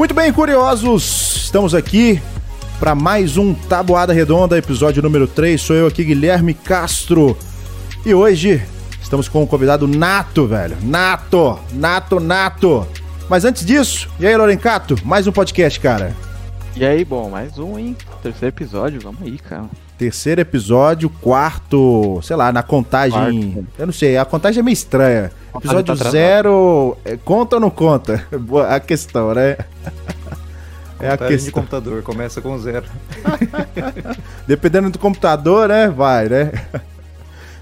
Muito bem, curiosos, estamos aqui para mais um Tabuada Redonda, episódio número 3. Sou eu aqui, Guilherme Castro. E hoje estamos com um convidado nato, velho. Nato, nato, nato. Mas antes disso, e aí, Lorencato? Mais um podcast, cara. E aí, bom, mais um, hein? Terceiro episódio, vamos aí, cara. Terceiro episódio, quarto, sei lá, na contagem. Quarto. Eu não sei, a contagem é meio estranha. Episódio tá zero, é, conta ou não conta? A questão, né? É a questão. de computador, começa com zero. Dependendo do computador, né? Vai, né?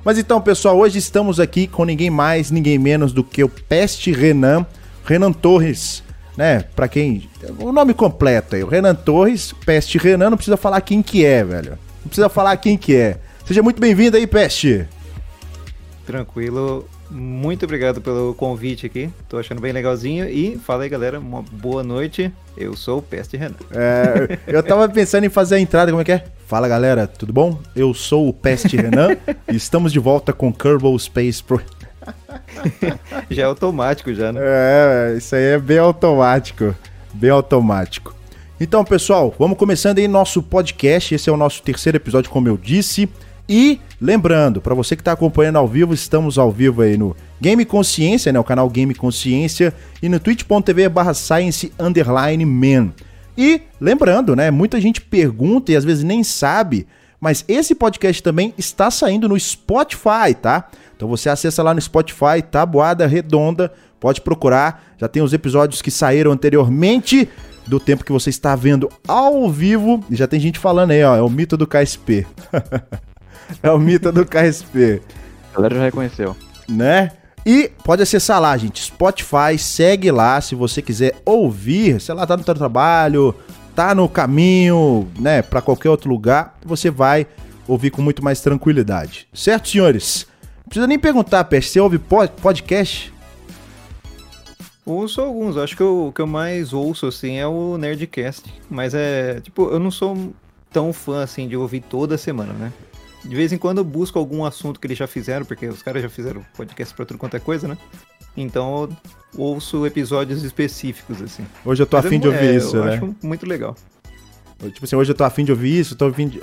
Mas então, pessoal, hoje estamos aqui com ninguém mais, ninguém menos do que o Peste Renan, Renan Torres, né? Para quem, o nome completo aí, o Renan Torres, Peste Renan, não precisa falar quem que é, velho. Não precisa falar quem que é. Seja muito bem-vindo aí, Peste. Tranquilo. Muito obrigado pelo convite aqui. Tô achando bem legalzinho. E fala aí, galera. Uma boa noite. Eu sou o Peste Renan. É, eu tava pensando em fazer a entrada, como é que é? Fala, galera. Tudo bom? Eu sou o Peste Renan. e estamos de volta com Kerbal Space Pro. já é automático, já, né? É, isso aí é bem automático. Bem automático. Então, pessoal, vamos começando aí nosso podcast. Esse é o nosso terceiro episódio, como eu disse. E lembrando, para você que está acompanhando ao vivo, estamos ao vivo aí no Game Consciência, né, o canal Game Consciência, e no twitch.tv barra science underline man. E lembrando, né, muita gente pergunta e às vezes nem sabe, mas esse podcast também está saindo no Spotify, tá? Então você acessa lá no Spotify, Tabuada Redonda, pode procurar, já tem os episódios que saíram anteriormente, do tempo que você está vendo ao vivo, e já tem gente falando aí, ó, é o mito do KSP. É o mito do KSP. A galera já reconheceu. Né? E pode acessar lá, gente. Spotify, segue lá se você quiser ouvir. Sei lá, tá no seu trabalho, tá no caminho, né, para qualquer outro lugar, você vai ouvir com muito mais tranquilidade. Certo, senhores? Não precisa nem perguntar, Peste, você ouve podcast? Ouço alguns, acho que o que eu mais ouço, assim, é o Nerdcast. Mas é, tipo, eu não sou tão fã, assim, de ouvir toda semana, né? De vez em quando eu busco algum assunto que eles já fizeram, porque os caras já fizeram podcast pra tudo quanto é coisa, né? Então eu ouço episódios específicos, assim. Hoje eu tô afim de ouvir é, isso, eu né? acho muito legal. Tipo assim, hoje eu tô afim de ouvir isso, tô afim de,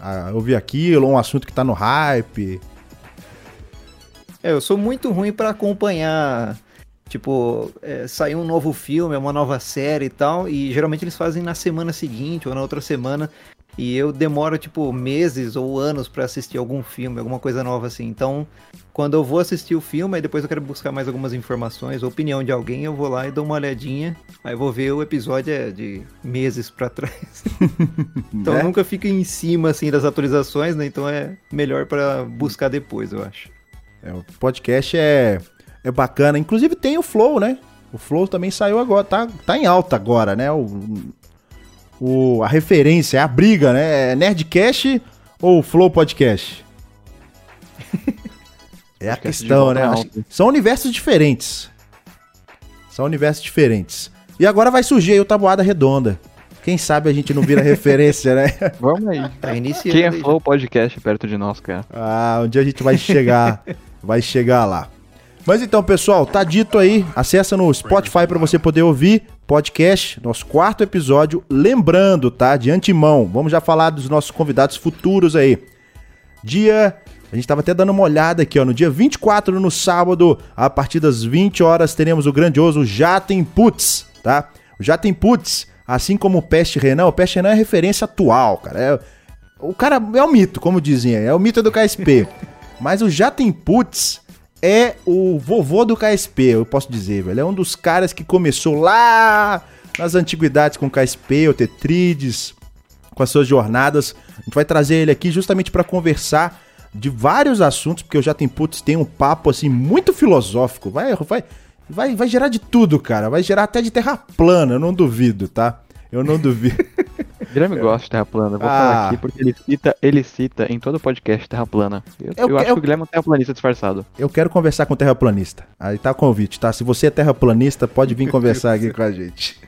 a ouvir aquilo, um assunto que tá no hype. É, eu sou muito ruim para acompanhar. Tipo, é, sair um novo filme, uma nova série e tal, e geralmente eles fazem na semana seguinte ou na outra semana. E eu demoro, tipo, meses ou anos para assistir algum filme, alguma coisa nova assim. Então, quando eu vou assistir o filme, aí depois eu quero buscar mais algumas informações, opinião de alguém, eu vou lá e dou uma olhadinha. Aí vou ver o episódio é de meses para trás. então é? eu nunca fico em cima, assim, das atualizações, né? Então é melhor para buscar depois, eu acho. É, o podcast é, é bacana. Inclusive tem o Flow, né? O Flow também saiu agora, tá, tá em alta agora, né? O, o, a referência, a briga, né? É Nerdcast ou Flow Podcast? é a questão, né? São universos diferentes. São universos diferentes. E agora vai surgir aí o Tabuada Redonda. Quem sabe a gente não vira referência, né? Vamos aí. Tá iniciando. Quem é Flow Podcast perto de nós, cara? Ah, um dia a gente vai chegar, vai chegar lá. Mas então, pessoal, tá dito aí. Acessa no Spotify para você poder ouvir podcast, nosso quarto episódio. Lembrando, tá? De antemão, vamos já falar dos nossos convidados futuros aí. Dia. A gente tava até dando uma olhada aqui, ó. No dia 24, no sábado, a partir das 20 horas, teremos o grandioso Jatem Putz, tá? O Jatem Putz, assim como o Peste Renan, o Peste Renan é referência atual, cara. É, o cara é um mito, como dizem, é o mito do KSP. Mas o Jatem Putz é o vovô do KSP, eu posso dizer, velho. É um dos caras que começou lá nas antiguidades com o KSP, o Tetrides, com as suas jornadas. A gente vai trazer ele aqui justamente para conversar de vários assuntos, porque o Já Tem Putz tem um papo assim muito filosófico. Vai, vai, vai, vai gerar de tudo, cara. Vai gerar até de terra plana, eu não duvido, tá? Eu não duvido. Guilherme gosta de Terra Plana, vou ah. falar aqui, porque ele cita, ele cita em todo o podcast Terra Plana. Eu, eu, eu acho eu, que o Guilherme é um terraplanista disfarçado. Eu quero conversar com o terraplanista. Aí tá o convite, tá? Se você é terraplanista, pode vir conversar aqui com a gente.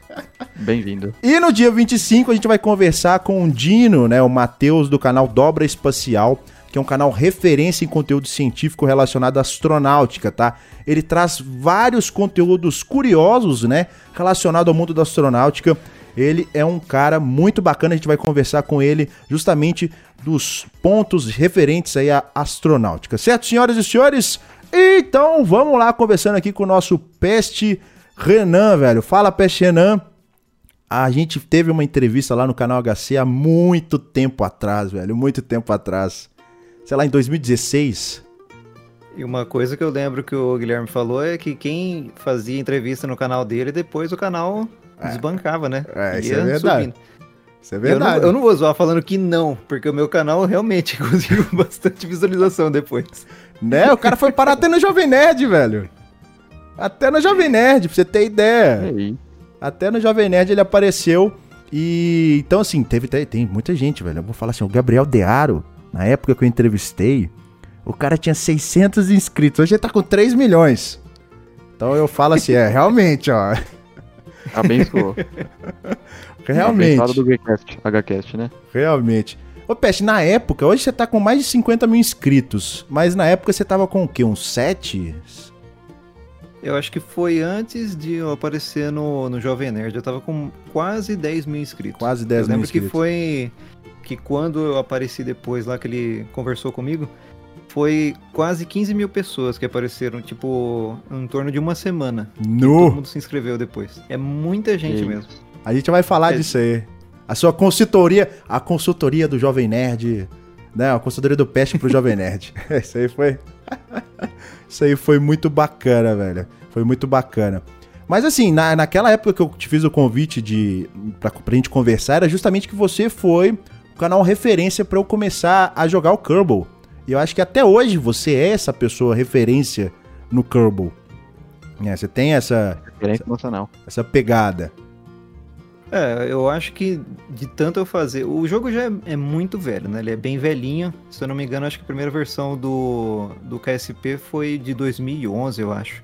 Bem-vindo. E no dia 25 a gente vai conversar com o Dino, né? O Matheus do canal Dobra Espacial, que é um canal referência em conteúdo científico relacionado à astronáutica, tá? Ele traz vários conteúdos curiosos, né, relacionado ao mundo da astronáutica. Ele é um cara muito bacana, a gente vai conversar com ele justamente dos pontos referentes aí à astronáutica. Certo, senhoras e senhores? Então, vamos lá conversando aqui com o nosso Peste Renan, velho. Fala, Peste Renan. A gente teve uma entrevista lá no canal HC há muito tempo atrás, velho. Muito tempo atrás. Sei lá, em 2016. E uma coisa que eu lembro que o Guilherme falou é que quem fazia entrevista no canal dele, depois o canal. Desbancava, né? É, isso é verdade. Subindo. Isso é verdade. Eu não, eu não, vou zoar falando que não, porque o meu canal realmente conseguiu bastante visualização depois. Né? O cara foi parar até no Jovem Nerd, velho. Até no Jovem Nerd, pra você ter ideia. Aí. Até no Jovem Nerd ele apareceu. E então, assim, teve, tem, tem muita gente, velho. Eu vou falar assim, o Gabriel Dearo, na época que eu entrevistei, o cara tinha 600 inscritos. Hoje ele tá com 3 milhões. Então eu falo assim, é, realmente, ó. Abençoou. realmente. Do Gcast, HCast, né? Realmente. Ô, Peste, na época, hoje você tá com mais de 50 mil inscritos, mas na época você tava com o quê? Uns 7? Eu acho que foi antes de eu aparecer no, no Jovem Nerd. Eu tava com quase 10 mil inscritos. Quase 10 mil inscritos. Eu lembro que foi. Que quando eu apareci depois lá, que ele conversou comigo, foi quase 15 mil pessoas que apareceram, tipo, em torno de uma semana. No. Todo mundo se inscreveu depois. É muita gente mesmo. A gente vai falar é. disso aí. A sua consultoria, a consultoria do Jovem Nerd, né? A consultoria do Peste pro Jovem Nerd. Isso aí foi. Isso aí foi muito bacana, velho. Foi muito bacana. Mas assim, na, naquela época que eu te fiz o convite de pra, pra gente conversar, era justamente que você foi o canal referência para eu começar a jogar o Kerbal. E eu acho que até hoje você é essa pessoa referência no Kerbal. É, você tem essa. Referência emocional. Essa pegada. É, eu acho que de tanto eu fazer. O jogo já é, é, muito velho, né? Ele é bem velhinho. Se eu não me engano, acho que a primeira versão do, do KSP foi de 2011, eu acho.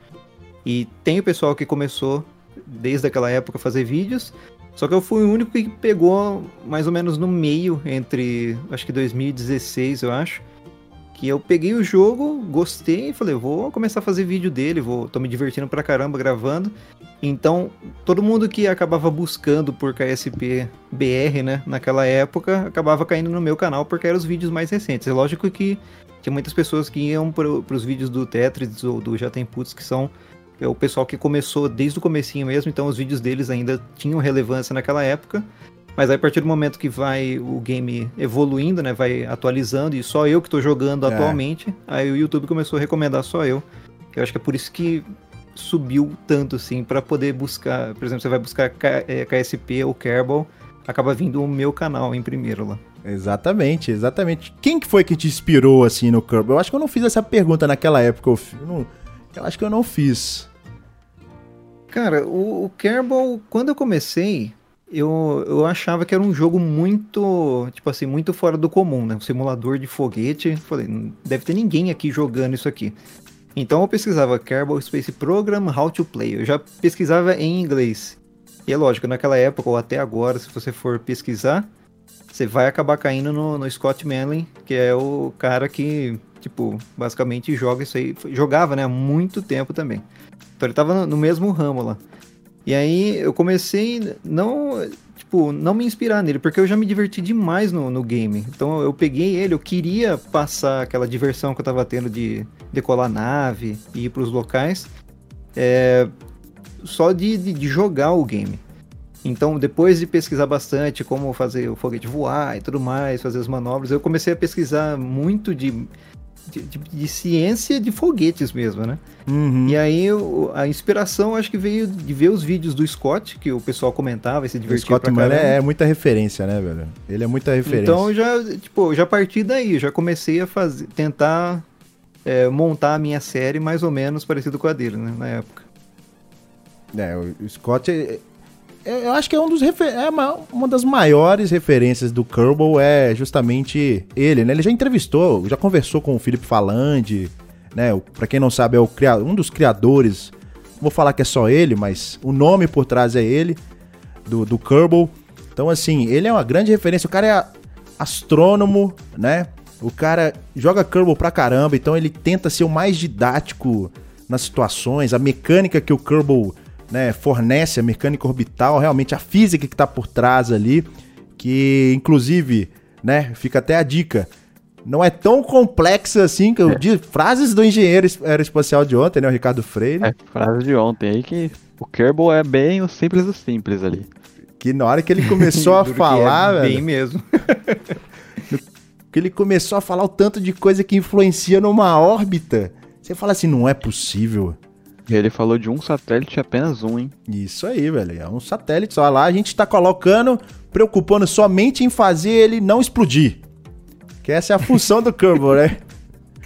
E tem o pessoal que começou desde aquela época a fazer vídeos. Só que eu fui o único que pegou mais ou menos no meio, entre acho que 2016, eu acho que eu peguei o jogo, gostei e falei, vou começar a fazer vídeo dele, vou, tô me divertindo pra caramba gravando. Então, todo mundo que acabava buscando por KSP BR, né, naquela época, acabava caindo no meu canal porque eram os vídeos mais recentes. É lógico que tinha muitas pessoas que iam pro, pros vídeos do Tetris ou do Já Tem Putz, que são é o pessoal que começou desde o comecinho mesmo, então os vídeos deles ainda tinham relevância naquela época. Mas aí, a partir do momento que vai o game evoluindo, né? Vai atualizando e só eu que estou jogando é. atualmente, aí o YouTube começou a recomendar só eu. Eu acho que é por isso que subiu tanto, assim, para poder buscar. Por exemplo, você vai buscar KSP é, ou Kerbal, acaba vindo o meu canal em primeiro lá. Exatamente, exatamente. Quem que foi que te inspirou assim no Kerbal? Eu acho que eu não fiz essa pergunta naquela época. Eu, não, eu acho que eu não fiz. Cara, o, o Kerbal, quando eu comecei, eu, eu achava que era um jogo muito, tipo assim, muito fora do comum, né? Um simulador de foguete. Falei, não deve ter ninguém aqui jogando isso aqui. Então eu pesquisava Kerbal Space Program How to Play. Eu já pesquisava em inglês. E é lógico, naquela época ou até agora, se você for pesquisar, você vai acabar caindo no, no Scott Manley, que é o cara que, tipo, basicamente joga isso aí. Jogava, né? Há muito tempo também. Então ele tava no, no mesmo ramo lá. E aí eu comecei não, tipo, não me inspirar nele, porque eu já me diverti demais no, no game. Então eu peguei ele, eu queria passar aquela diversão que eu tava tendo de decolar nave e ir pros locais, é, só de, de, de jogar o game. Então, depois de pesquisar bastante como fazer o foguete voar e tudo mais, fazer as manobras, eu comecei a pesquisar muito de de, de, de, ciência de foguetes mesmo, né? Uhum. E aí a inspiração acho que veio de ver os vídeos do Scott, que o pessoal comentava e se divertia. O Scott Miller é, é muita referência, né, velho? Ele é muita referência. Então já, tipo, já parti daí, já comecei a fazer, tentar é, montar a minha série mais ou menos parecido com a dele, né, na época. É, o Scott eu acho que é um dos é uma, uma das maiores referências do Kerbal é justamente ele, né? Ele já entrevistou, já conversou com o Felipe Falandi, né? Para quem não sabe é o um dos criadores. Vou falar que é só ele, mas o nome por trás é ele do do Kerbal. Então assim, ele é uma grande referência. O cara é astrônomo, né? O cara joga Kerbal pra caramba, então ele tenta ser o mais didático nas situações. A mecânica que o Kerbal né, fornece, a mecânica orbital, realmente a física que tá por trás ali, que inclusive, né, fica até a dica. Não é tão complexa assim que eu é. disse. Frases do engenheiro aeroespacial de ontem, né? O Ricardo Freire. É, frase de ontem aí que o Kerbal é bem o simples do simples ali. Que na hora que ele começou a falar, é velho. Bem mesmo. que ele começou a falar o tanto de coisa que influencia numa órbita. Você fala assim, não é possível. Ele falou de um satélite, apenas um, hein? Isso aí, velho. É um satélite só. Lá a gente tá colocando, preocupando somente em fazer ele não explodir. Que essa é a função do Kerbal, né?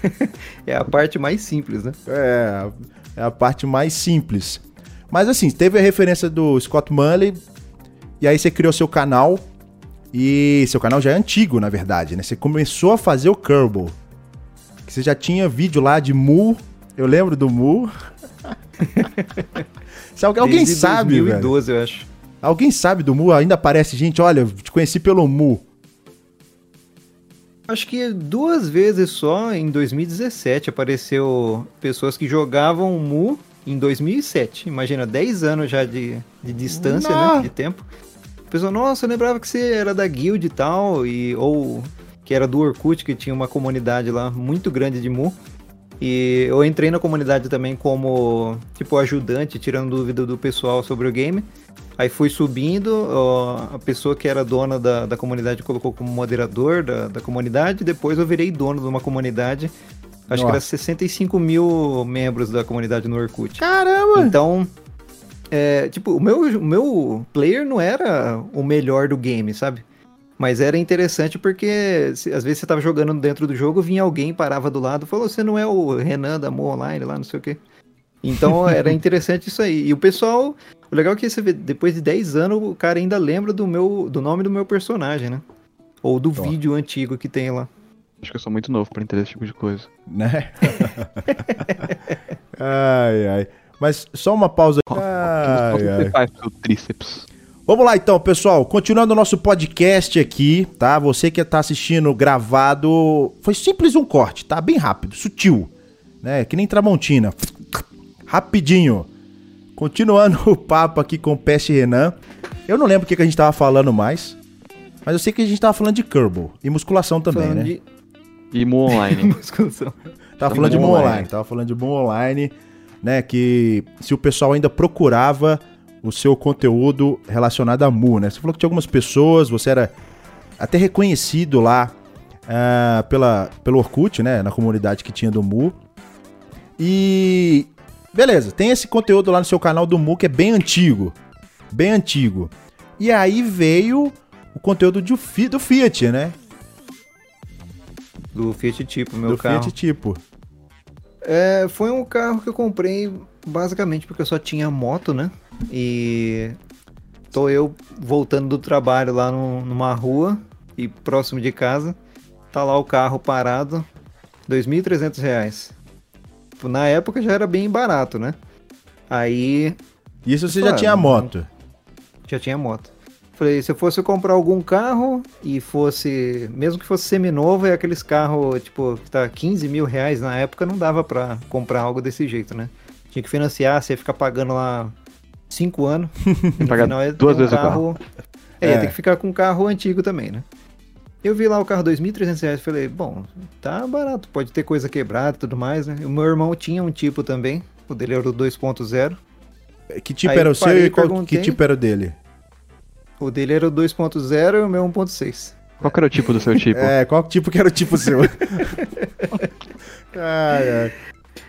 É a parte mais simples, né? É, é a parte mais simples. Mas assim, teve a referência do Scott Manley, e aí você criou seu canal, e seu canal já é antigo, na verdade, né? Você começou a fazer o Kerbal. Você já tinha vídeo lá de Mu. Eu lembro do Mu. Se alguém, alguém sabe, 2012, velho. eu acho. Alguém sabe do Mu? Ainda aparece gente, olha, te conheci pelo Mu. Acho que duas vezes só em 2017 apareceu pessoas que jogavam Mu em 2007. Imagina, 10 anos já de, de distância, né? De tempo pessoa, nossa, eu lembrava que você era da guild e tal, e, ou que era do Orkut, que tinha uma comunidade lá muito grande de Mu. E eu entrei na comunidade também como, tipo, ajudante, tirando dúvida do pessoal sobre o game. Aí fui subindo, a pessoa que era dona da, da comunidade colocou como moderador da, da comunidade, depois eu virei dono de uma comunidade. Acho Nossa. que era 65 mil membros da comunidade no Orkut. Caramba! Então, é, tipo, o meu, o meu player não era o melhor do game, sabe? Mas era interessante porque se, às vezes você tava jogando dentro do jogo, vinha alguém, parava do lado, falou: Você não é o Renan da Mo Online lá, não sei o quê. Então era interessante isso aí. E o pessoal. O legal é que você vê, depois de 10 anos, o cara ainda lembra do, meu, do nome do meu personagem, né? Ou do vídeo antigo que tem lá. Acho que eu sou muito novo para entender esse tipo de coisa. Né? ai, ai. Mas só uma pausa. Ai, ai. Faz seu tríceps. Vamos lá então, pessoal. Continuando o nosso podcast aqui, tá? Você que está assistindo gravado, foi simples um corte, tá? Bem rápido, sutil, né? Que nem Tramontina. Rapidinho. Continuando o papo aqui com o Peste Renan. Eu não lembro o que, a gente tava falando mais, mas eu sei que a gente tava falando de Kerbal e musculação também, falando né? De... E Mu Online. musculação. Tava falando de Mu Online, tava falando de Mu Online né, que se o pessoal ainda procurava o seu conteúdo relacionado a Mu, né? Você falou que tinha algumas pessoas, você era até reconhecido lá uh, pela, pelo Orkut, né, na comunidade que tinha do Mu. E beleza, tem esse conteúdo lá no seu canal do Mu que é bem antigo, bem antigo. E aí veio o conteúdo do, do Fiat, né? Do Fiat Tipo, meu do carro. Do Fiat Tipo. É, foi um carro que eu comprei basicamente porque eu só tinha moto, né? E tô eu voltando do trabalho lá no, numa rua e próximo de casa. Tá lá o carro parado, R$ 2.300. Na época já era bem barato, né? Aí. Isso você já tinha moto? Já tinha moto. Falei, se eu fosse comprar algum carro e fosse, mesmo que fosse seminovo, é aqueles carros, tipo, que tá 15 mil reais na época, não dava pra comprar algo desse jeito, né? Tinha que financiar, você ia ficar pagando lá 5 anos. Pagar final, duas vezes carro... É, é. ia ter que ficar com um carro antigo também, né? Eu vi lá o carro 2.300 reais e falei, bom, tá barato, pode ter coisa quebrada e tudo mais, né? O meu irmão tinha um tipo também, o dele era o 2.0. Que tipo Aí era o seu e qual, que tipo era o dele? O dele era o 2.0 e o meu 1.6. Qual era o tipo do seu tipo? É, qual tipo que era o tipo seu? ai.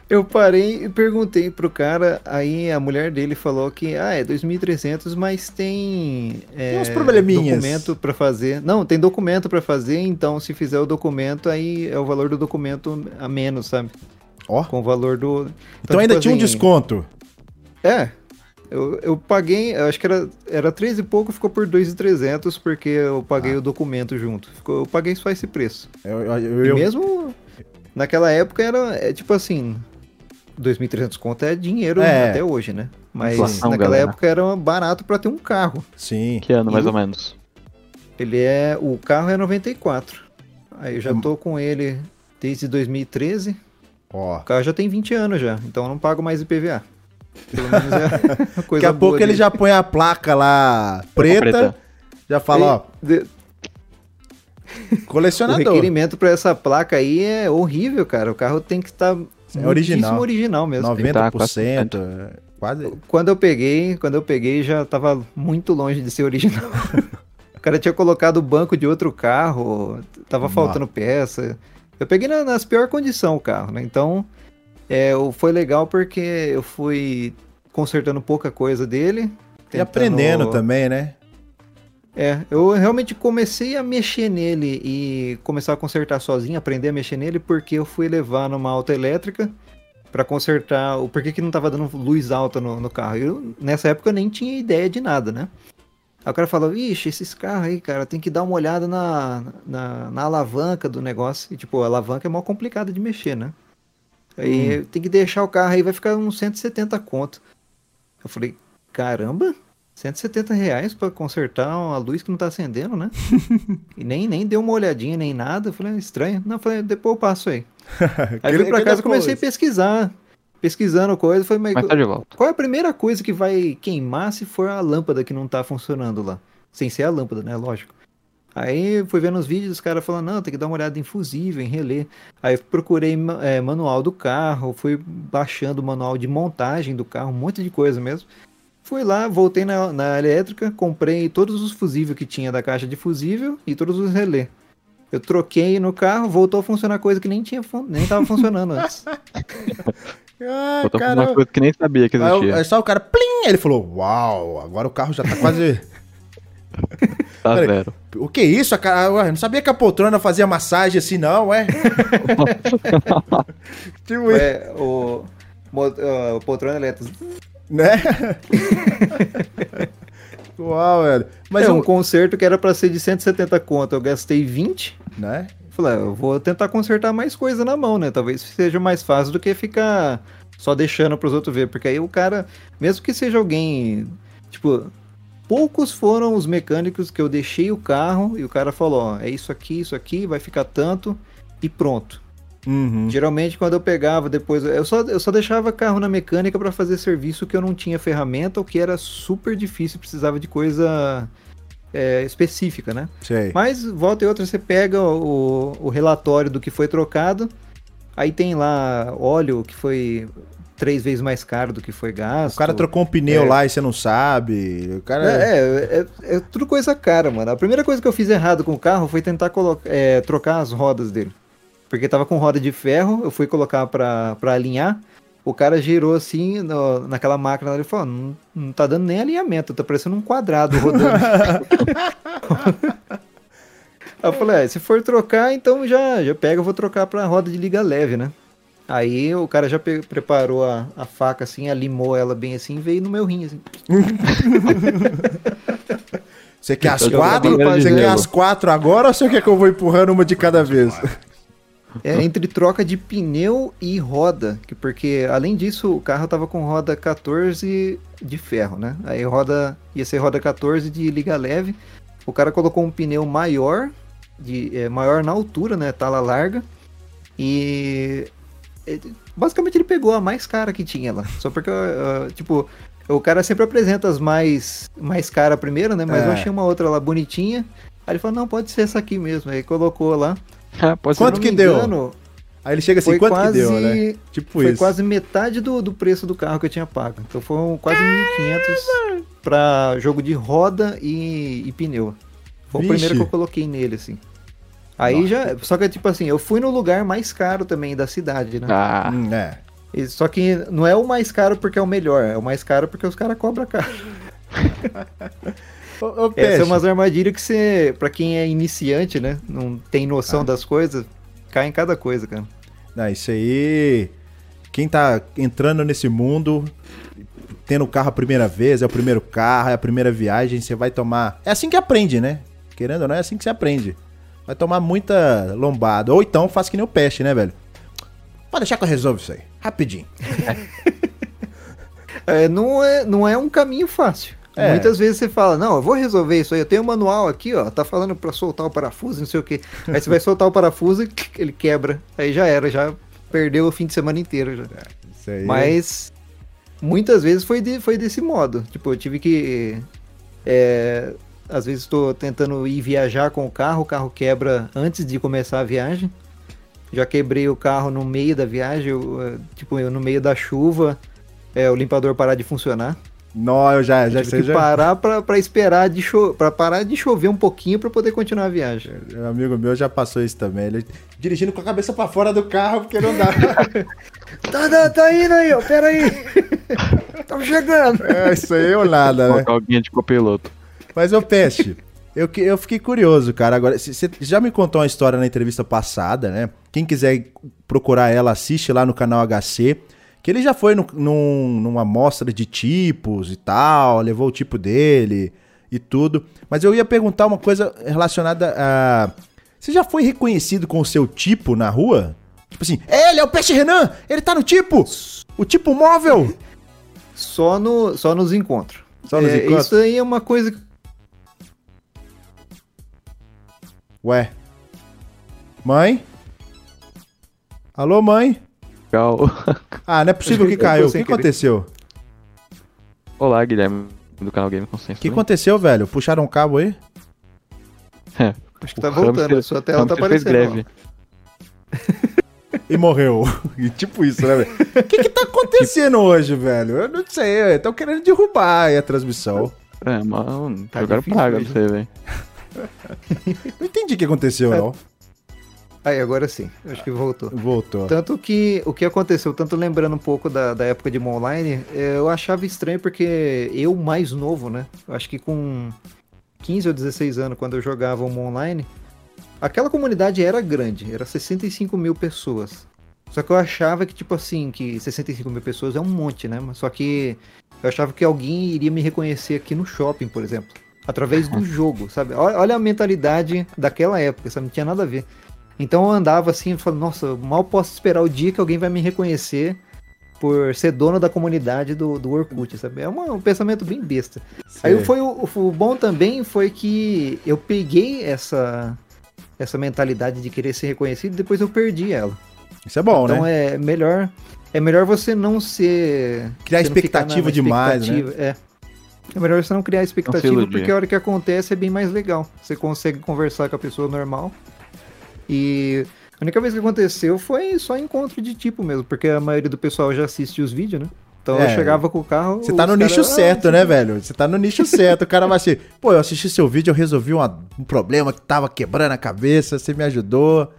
Eu parei e perguntei pro cara, aí a mulher dele falou que, ah, é 2.300, mas tem, é, tem uns probleminhas. documento para fazer. Não, tem documento para fazer, então se fizer o documento, aí é o valor do documento a menos, sabe? Ó. Oh. Com o valor do... Então, então ainda tipo tinha assim, um desconto. É, eu, eu paguei, eu acho que era, era 3 e pouco, ficou por 2,300 porque eu paguei ah. o documento junto. Ficou, eu paguei só esse preço. Eu, eu, eu... mesmo naquela época era é, tipo assim, 2.300 conto é dinheiro é. até hoje, né? Mas Inflação, naquela galera. época era barato para ter um carro. Sim. Que ano mais ou menos? Ele é, o carro é 94. Aí eu já tô com ele desde 2013. Ó. O carro já tem 20 anos já, então eu não pago mais IPVA. Pelo menos é coisa Daqui a pouco dele. ele já põe a placa lá preta, preta. já fala, e, ó. De... Colecionador. O requerimento para essa placa aí é horrível, cara. O carro tem que estar tá é original. original mesmo. 90%. Tá quase. Quando eu peguei, quando eu peguei já tava muito longe de ser original. o cara tinha colocado o banco de outro carro, tava Nossa. faltando peça. Eu peguei na, nas pior condição o carro, né? Então, é, foi legal porque eu fui consertando pouca coisa dele. Tentando... E aprendendo também, né? É, eu realmente comecei a mexer nele e começar a consertar sozinho, aprender a mexer nele, porque eu fui levar numa autoelétrica para consertar o porquê que não tava dando luz alta no, no carro. Eu, nessa época eu nem tinha ideia de nada, né? Aí o cara falou, ixi, esses carros aí, cara, tem que dar uma olhada na, na, na alavanca do negócio. E, tipo, a alavanca é mó complicada de mexer, né? Aí hum. tem que deixar o carro aí, vai ficar uns 170 conto. Eu falei, caramba, 170 reais pra consertar uma luz que não tá acendendo, né? e nem, nem deu uma olhadinha, nem nada. Eu falei, estranho. Não, eu falei, depois eu passo aí. aí fui pra casa e comecei a pesquisar. Pesquisando coisa, foi meio. Mas tá de volta. Qual é a primeira coisa que vai queimar se for a lâmpada que não tá funcionando lá? Sem ser a lâmpada, né? Lógico. Aí fui vendo os vídeos, os caras falando, não, tem que dar uma olhada em fusível, em relé. Aí procurei é, manual do carro, fui baixando o manual de montagem do carro, um monte de coisa mesmo. Fui lá, voltei na, na elétrica, comprei todos os fusíveis que tinha da caixa de fusível e todos os relé. Eu troquei no carro, voltou a funcionar coisa que nem tinha nem tava funcionando antes. ah, voltou a funcionar coisa que nem sabia que existia. Aí, aí só o cara, plim, ele falou, uau, agora o carro já tá quase... tá Pera, zero. O que é isso? Eu não sabia que a poltrona fazia massagem assim, não, é? tipo é, o, o, o poltrona elétrica né? Uau, velho. Mas é, um conserto que era para ser de 170 conto, eu gastei 20, né? Falei, ah, eu vou tentar consertar mais coisa na mão, né? Talvez seja mais fácil do que ficar só deixando para os outros ver, porque aí o cara, mesmo que seja alguém, tipo, poucos foram os mecânicos que eu deixei o carro e o cara falou, ó, é isso aqui, isso aqui, vai ficar tanto e pronto. Uhum. Geralmente, quando eu pegava depois, eu só, eu só deixava carro na mecânica para fazer serviço que eu não tinha ferramenta ou que era super difícil, precisava de coisa é, específica, né? Sei. Mas volta e outra você pega o, o relatório do que foi trocado, aí tem lá óleo que foi três vezes mais caro do que foi gasto. O cara trocou um pneu é. lá e você não sabe. O cara... É, é, é, é, tudo coisa cara, mano. A primeira coisa que eu fiz errado com o carro foi tentar é, trocar as rodas dele. Porque tava com roda de ferro, eu fui colocar pra, pra alinhar. O cara girou assim no, naquela máquina e falou: não, não tá dando nem alinhamento, tá parecendo um quadrado rodando. Aí eu falei: é, se for trocar, então já, já pega, eu vou trocar pra roda de liga leve, né? Aí o cara já preparou a, a faca assim, alimou ela bem assim e veio no meu rim, assim. Você quer as quatro? Você quer as quatro agora ou você quer que eu vou empurrando uma de cada vez? É entre troca de pneu e roda, porque além disso o carro tava com roda 14 de ferro, né? Aí roda ia ser roda 14 de liga leve. O cara colocou um pneu maior, de é, maior na altura, né? Tala larga. E basicamente ele pegou a mais cara que tinha lá. Só porque, uh, tipo, o cara sempre apresenta as mais mais cara primeiro, né? Mas é. eu achei uma outra lá bonitinha. Aí ele falou, não, pode ser essa aqui mesmo. Aí colocou lá. Quanto que deu? Aí ele chega assim, quanto quase, que deu, né? Tipo foi isso. quase metade do, do preço do carro que eu tinha pago. Então foram quase 1.500 para jogo de roda e, e pneu. Foi Vixe. o primeiro que eu coloquei nele, assim. Aí Nossa. já. Só que, tipo assim, eu fui no lugar mais caro também da cidade, né? Ah. Hum, é. E, só que não é o mais caro porque é o melhor, é o mais caro porque os caras cobram caro. Ô, ô, Essa é umas armadilhas que você, pra quem é iniciante, né? Não tem noção ah. das coisas, cai em cada coisa, cara. Não, isso aí. Quem tá entrando nesse mundo, tendo o carro a primeira vez, é o primeiro carro, é a primeira viagem, você vai tomar. É assim que aprende, né? Querendo ou não, é assim que você aprende. Vai tomar muita lombada. Ou então faz que nem o peste, né, velho? Pode deixar que eu resolvo isso aí. Rapidinho. é, não, é, não é um caminho fácil. É. Muitas vezes você fala, não, eu vou resolver isso aí, eu tenho um manual aqui, ó, tá falando para soltar o parafuso, não sei o que. Aí você vai soltar o parafuso e ele quebra. Aí já era, já perdeu o fim de semana inteiro. Já. É, Mas muitas vezes foi, de, foi desse modo. Tipo, eu tive que. É, às vezes estou tentando ir viajar com o carro, o carro quebra antes de começar a viagem. Já quebrei o carro no meio da viagem, eu, é, tipo, eu, no meio da chuva, é, o limpador parar de funcionar. Não, eu já, já sei. que já... parar pra, pra esperar de cho... pra parar de chover um pouquinho pra poder continuar a viagem. Um amigo meu já passou isso também. Ele dirigindo com a cabeça pra fora do carro porque não dá. tá, tá, tá indo aí, ó. Pera aí. Estamos chegando. É, isso aí ou nada, né? Alguém de copiloto. Mas, ô Peste, eu, eu fiquei curioso, cara. Agora, você já me contou uma história na entrevista passada, né? Quem quiser procurar ela, assiste lá no canal HC. Que ele já foi no, num, numa amostra de tipos e tal, levou o tipo dele e tudo. Mas eu ia perguntar uma coisa relacionada a. Você já foi reconhecido com o seu tipo na rua? Tipo assim, ele é o Peixe Renan, ele tá no tipo! O tipo móvel! Só, no, só nos encontros. Só nos é, encontros? Isso aí é uma coisa. Ué. Mãe? Alô, mãe? Legal. Ah, não é possível que caiu. O que aconteceu? Olá, Guilherme, do canal Game Consenso. O que aconteceu, velho? Puxaram um cabo aí? É. Acho que tá voltando, a sua tela tá aparecendo. Greve. e morreu. E tipo isso, né, velho? O que que tá acontecendo hoje, velho? Eu não sei, estão querendo derrubar aí a transmissão. É, mano, tá jogaram praga pra você, velho. não entendi o que aconteceu, é. não. Aí, agora sim. Acho que voltou. Voltou. Tanto que o que aconteceu, tanto lembrando um pouco da, da época de online, é, eu achava estranho porque eu, mais novo, né? Acho que com 15 ou 16 anos, quando eu jogava um online, aquela comunidade era grande, era 65 mil pessoas. Só que eu achava que, tipo assim, que 65 mil pessoas é um monte, né? Só que eu achava que alguém iria me reconhecer aqui no shopping, por exemplo. Através do jogo, sabe? Olha, olha a mentalidade daquela época, sabe? Não tinha nada a ver. Então eu andava assim, falando, nossa, mal posso esperar o dia que alguém vai me reconhecer por ser dono da comunidade do, do Orkut, sabe? É uma, um pensamento bem besta. Aí foi o, o, bom também foi que eu peguei essa essa mentalidade de querer ser reconhecido e depois eu perdi ela. Isso é bom, então, né? Então é melhor é melhor você não ser criar expectativa demais, né? É. É melhor você não criar expectativa, porque a hora que acontece é bem mais legal. Você consegue conversar com a pessoa normal e a única vez que aconteceu foi só encontro de tipo mesmo, porque a maioria do pessoal já assiste os vídeos, né? Então é, eu chegava com o carro. Você tá no nicho cara, certo, ah, né, velho? Você tá no nicho certo. O cara vai assim, pô, eu assisti seu vídeo, eu resolvi uma, um problema que tava quebrando a cabeça, você me ajudou.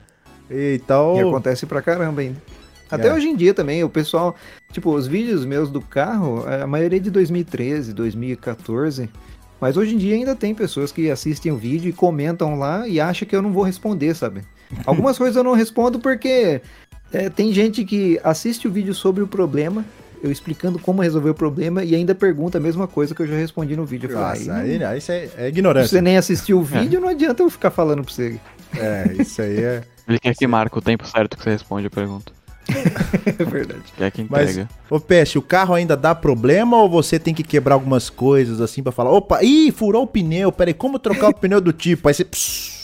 E, então... e acontece pra caramba ainda. Até é. hoje em dia também, o pessoal, tipo, os vídeos meus do carro, a maioria é de 2013, 2014. Mas hoje em dia ainda tem pessoas que assistem o vídeo e comentam lá e acham que eu não vou responder, sabe? Algumas coisas eu não respondo porque é, tem gente que assiste o vídeo sobre o problema, eu explicando como resolver o problema e ainda pergunta a mesma coisa que eu já respondi no vídeo. Nossa, aí, aí, isso é, é ignorância. Se você nem assistiu o é. vídeo, é. não adianta eu ficar falando pra você. É, isso aí é. Ele quer que marque o tempo certo que você responde a pergunta. é verdade. Quer que entrega. Mas, ô Peste, o carro ainda dá problema ou você tem que quebrar algumas coisas assim para falar, opa, ih, furou o pneu, peraí, como trocar o pneu do tipo? Aí você pss,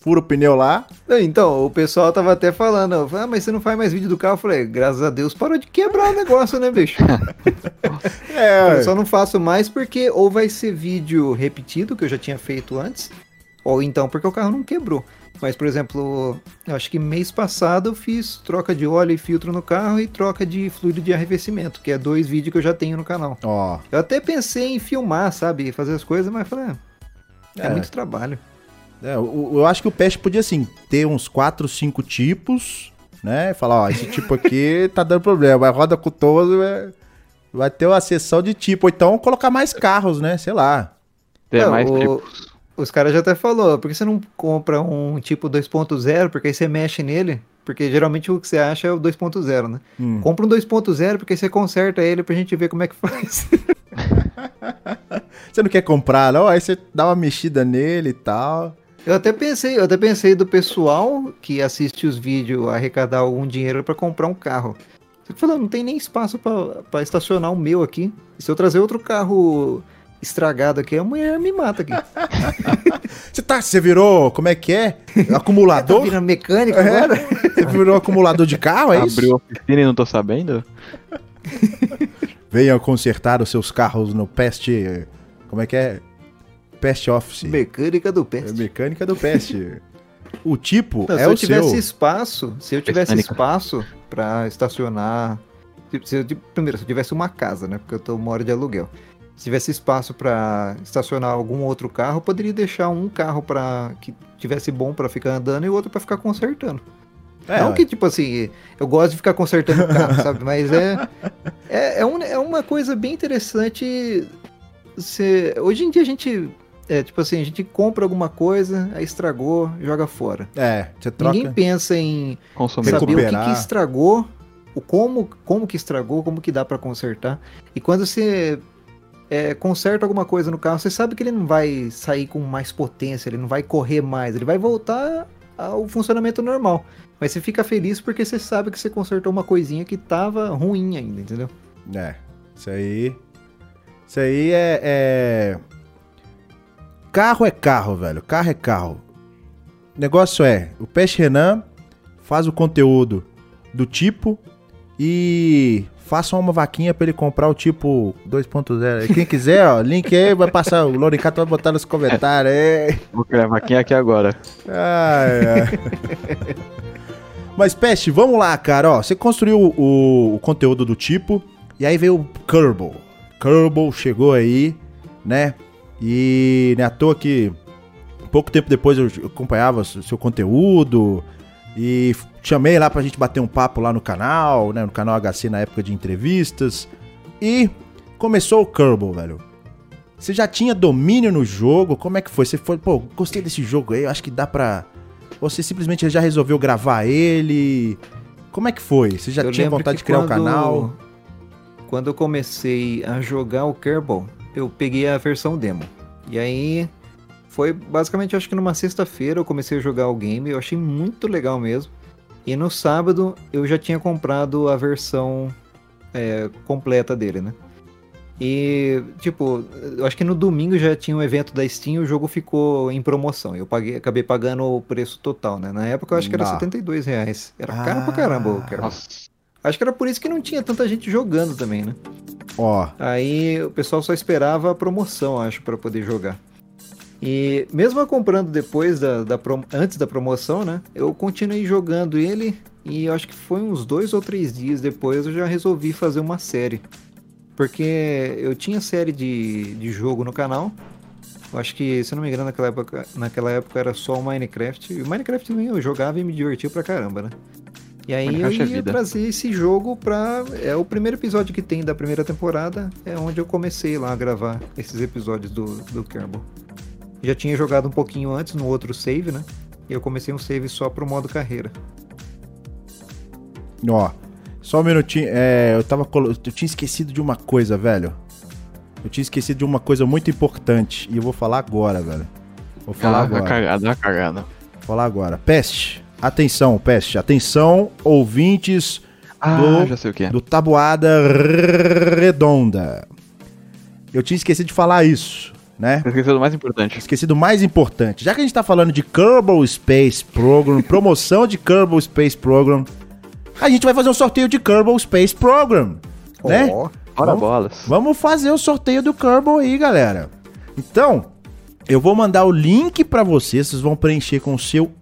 fura o pneu lá. Então, o pessoal tava até falando, ah, mas você não faz mais vídeo do carro? Eu falei, graças a Deus parou de quebrar o negócio, né, bicho? é, eu só não faço mais porque ou vai ser vídeo repetido, que eu já tinha feito antes, ou então porque o carro não quebrou. Mas, por exemplo, eu acho que mês passado eu fiz troca de óleo e filtro no carro e troca de fluido de arrefecimento, que é dois vídeos que eu já tenho no canal. Ó. Oh. Eu até pensei em filmar, sabe? Fazer as coisas, mas falei, ah, é, é muito trabalho. É, eu, eu, acho que o Pest podia, assim, ter uns 4, 5 tipos, né? Falar, ó, esse tipo aqui tá dando problema, vai roda com todo, vai, vai ter uma sessão de tipo. Ou então colocar mais carros, né? Sei lá. Ter é, mais o... tipos. Os caras já até falou, por que você não compra um tipo 2.0, porque aí você mexe nele? Porque geralmente o que você acha é o 2.0, né? Hum. Compra um 2.0 porque aí você conserta ele pra gente ver como é que faz. você não quer comprar, não? Aí você dá uma mexida nele e tal. Eu até pensei, eu até pensei do pessoal que assiste os vídeos arrecadar algum dinheiro para comprar um carro. Você falou, não tem nem espaço para estacionar o meu aqui. E se eu trazer outro carro estragado aqui, a mulher me mata aqui. você tá, você virou, como é que é? Acumulador? tá virando mecânico é? agora? Você virou acumulador de carro, é isso? Abriu a oficina e não tô sabendo? Venha consertar os seus carros no Pest, como é que é? Pest Office. Mecânica do Pest. Mecânica do Pest. o tipo não, é o seu. Se eu tivesse espaço, se eu tivesse Mecânica. espaço para estacionar, se eu, primeiro, se eu tivesse uma casa, né, porque eu tô moro de aluguel se tivesse espaço para estacionar algum outro carro, poderia deixar um carro para que tivesse bom para ficar andando e o outro para ficar consertando. É, Não que, tipo assim, eu gosto de ficar consertando o carro, sabe? Mas é, é, é, um, é uma coisa bem interessante. Você, hoje em dia a gente é, tipo assim, a gente compra alguma coisa, aí estragou, joga fora. É, você troca. Ninguém pensa em Consumir. saber Recuperar. o que, que, estragou, o como, como que estragou, como que dá para consertar. E quando você é, conserta alguma coisa no carro, você sabe que ele não vai sair com mais potência, ele não vai correr mais, ele vai voltar ao funcionamento normal. Mas você fica feliz porque você sabe que você consertou uma coisinha que tava ruim ainda, entendeu? É, isso aí. Isso aí é, é. Carro é carro, velho. Carro é carro. O negócio é: o Peixe Renan faz o conteúdo do tipo e façam uma vaquinha pra ele comprar o tipo 2.0. Quem quiser, ó, link aí, vai passar. O Loricato vai botar nos comentários. É. Vou criar a vaquinha aqui agora. Ai, ai. Mas, Peste, vamos lá, cara. Ó, você construiu o, o conteúdo do tipo, e aí veio o Kerbal. Kerbal chegou aí, né? E não é à toa que pouco tempo depois eu acompanhava o seu conteúdo, e chamei lá pra gente bater um papo lá no canal, né? No canal HC na época de entrevistas. E começou o Kerbal, velho. Você já tinha domínio no jogo? Como é que foi? Você foi, pô, gostei desse jogo aí, acho que dá pra. Ou você simplesmente já resolveu gravar ele? Como é que foi? Você já eu tinha vontade de criar o um canal? Quando eu comecei a jogar o Kerbal, eu peguei a versão demo. E aí foi basicamente, acho que numa sexta-feira eu comecei a jogar o game, eu achei muito legal mesmo. E no sábado eu já tinha comprado a versão é, completa dele, né? E, tipo, eu acho que no domingo já tinha um evento da Steam e o jogo ficou em promoção. Eu paguei, acabei pagando o preço total, né? Na época eu acho que era 72 reais. Era ah, caro pra caramba o Carol. Acho que era por isso que não tinha tanta gente jogando também, né? Ó. Aí o pessoal só esperava a promoção, acho, para poder jogar. E mesmo eu comprando depois da, da antes da promoção, né? Eu continuei jogando ele e eu acho que foi uns dois ou três dias depois eu já resolvi fazer uma série. Porque eu tinha série de, de jogo no canal. Eu acho que, se não me engano, naquela época, naquela época era só o Minecraft. E o Minecraft também eu jogava e me divertia pra caramba, né? E aí Minecraft eu é ia é trazer esse jogo pra. É o primeiro episódio que tem da primeira temporada. É onde eu comecei lá a gravar esses episódios do, do Kerbal. Já tinha jogado um pouquinho antes no outro save, né? E eu comecei um save só pro modo carreira. Ó, só um minutinho. É, eu tava. Eu tinha esquecido de uma coisa, velho. Eu tinha esquecido de uma coisa muito importante. E eu vou falar agora, velho. Vou falar ah, agora. Cagada, cagada. Vou falar agora. Peste. Atenção, Peste. Atenção, ouvintes ah, do, já sei o que é. do Tabuada Redonda. Eu tinha esquecido de falar isso né? Esqueci do mais importante. Esqueci do mais importante. Já que a gente tá falando de Kerbal Space Program, promoção de Kerbal Space Program, a gente vai fazer um sorteio de Kerbal Space Program, oh, né? Ora vamos, bolas. Vamos fazer o sorteio do Kerbal aí, galera. Então, eu vou mandar o link para vocês, vocês vão preencher com o seu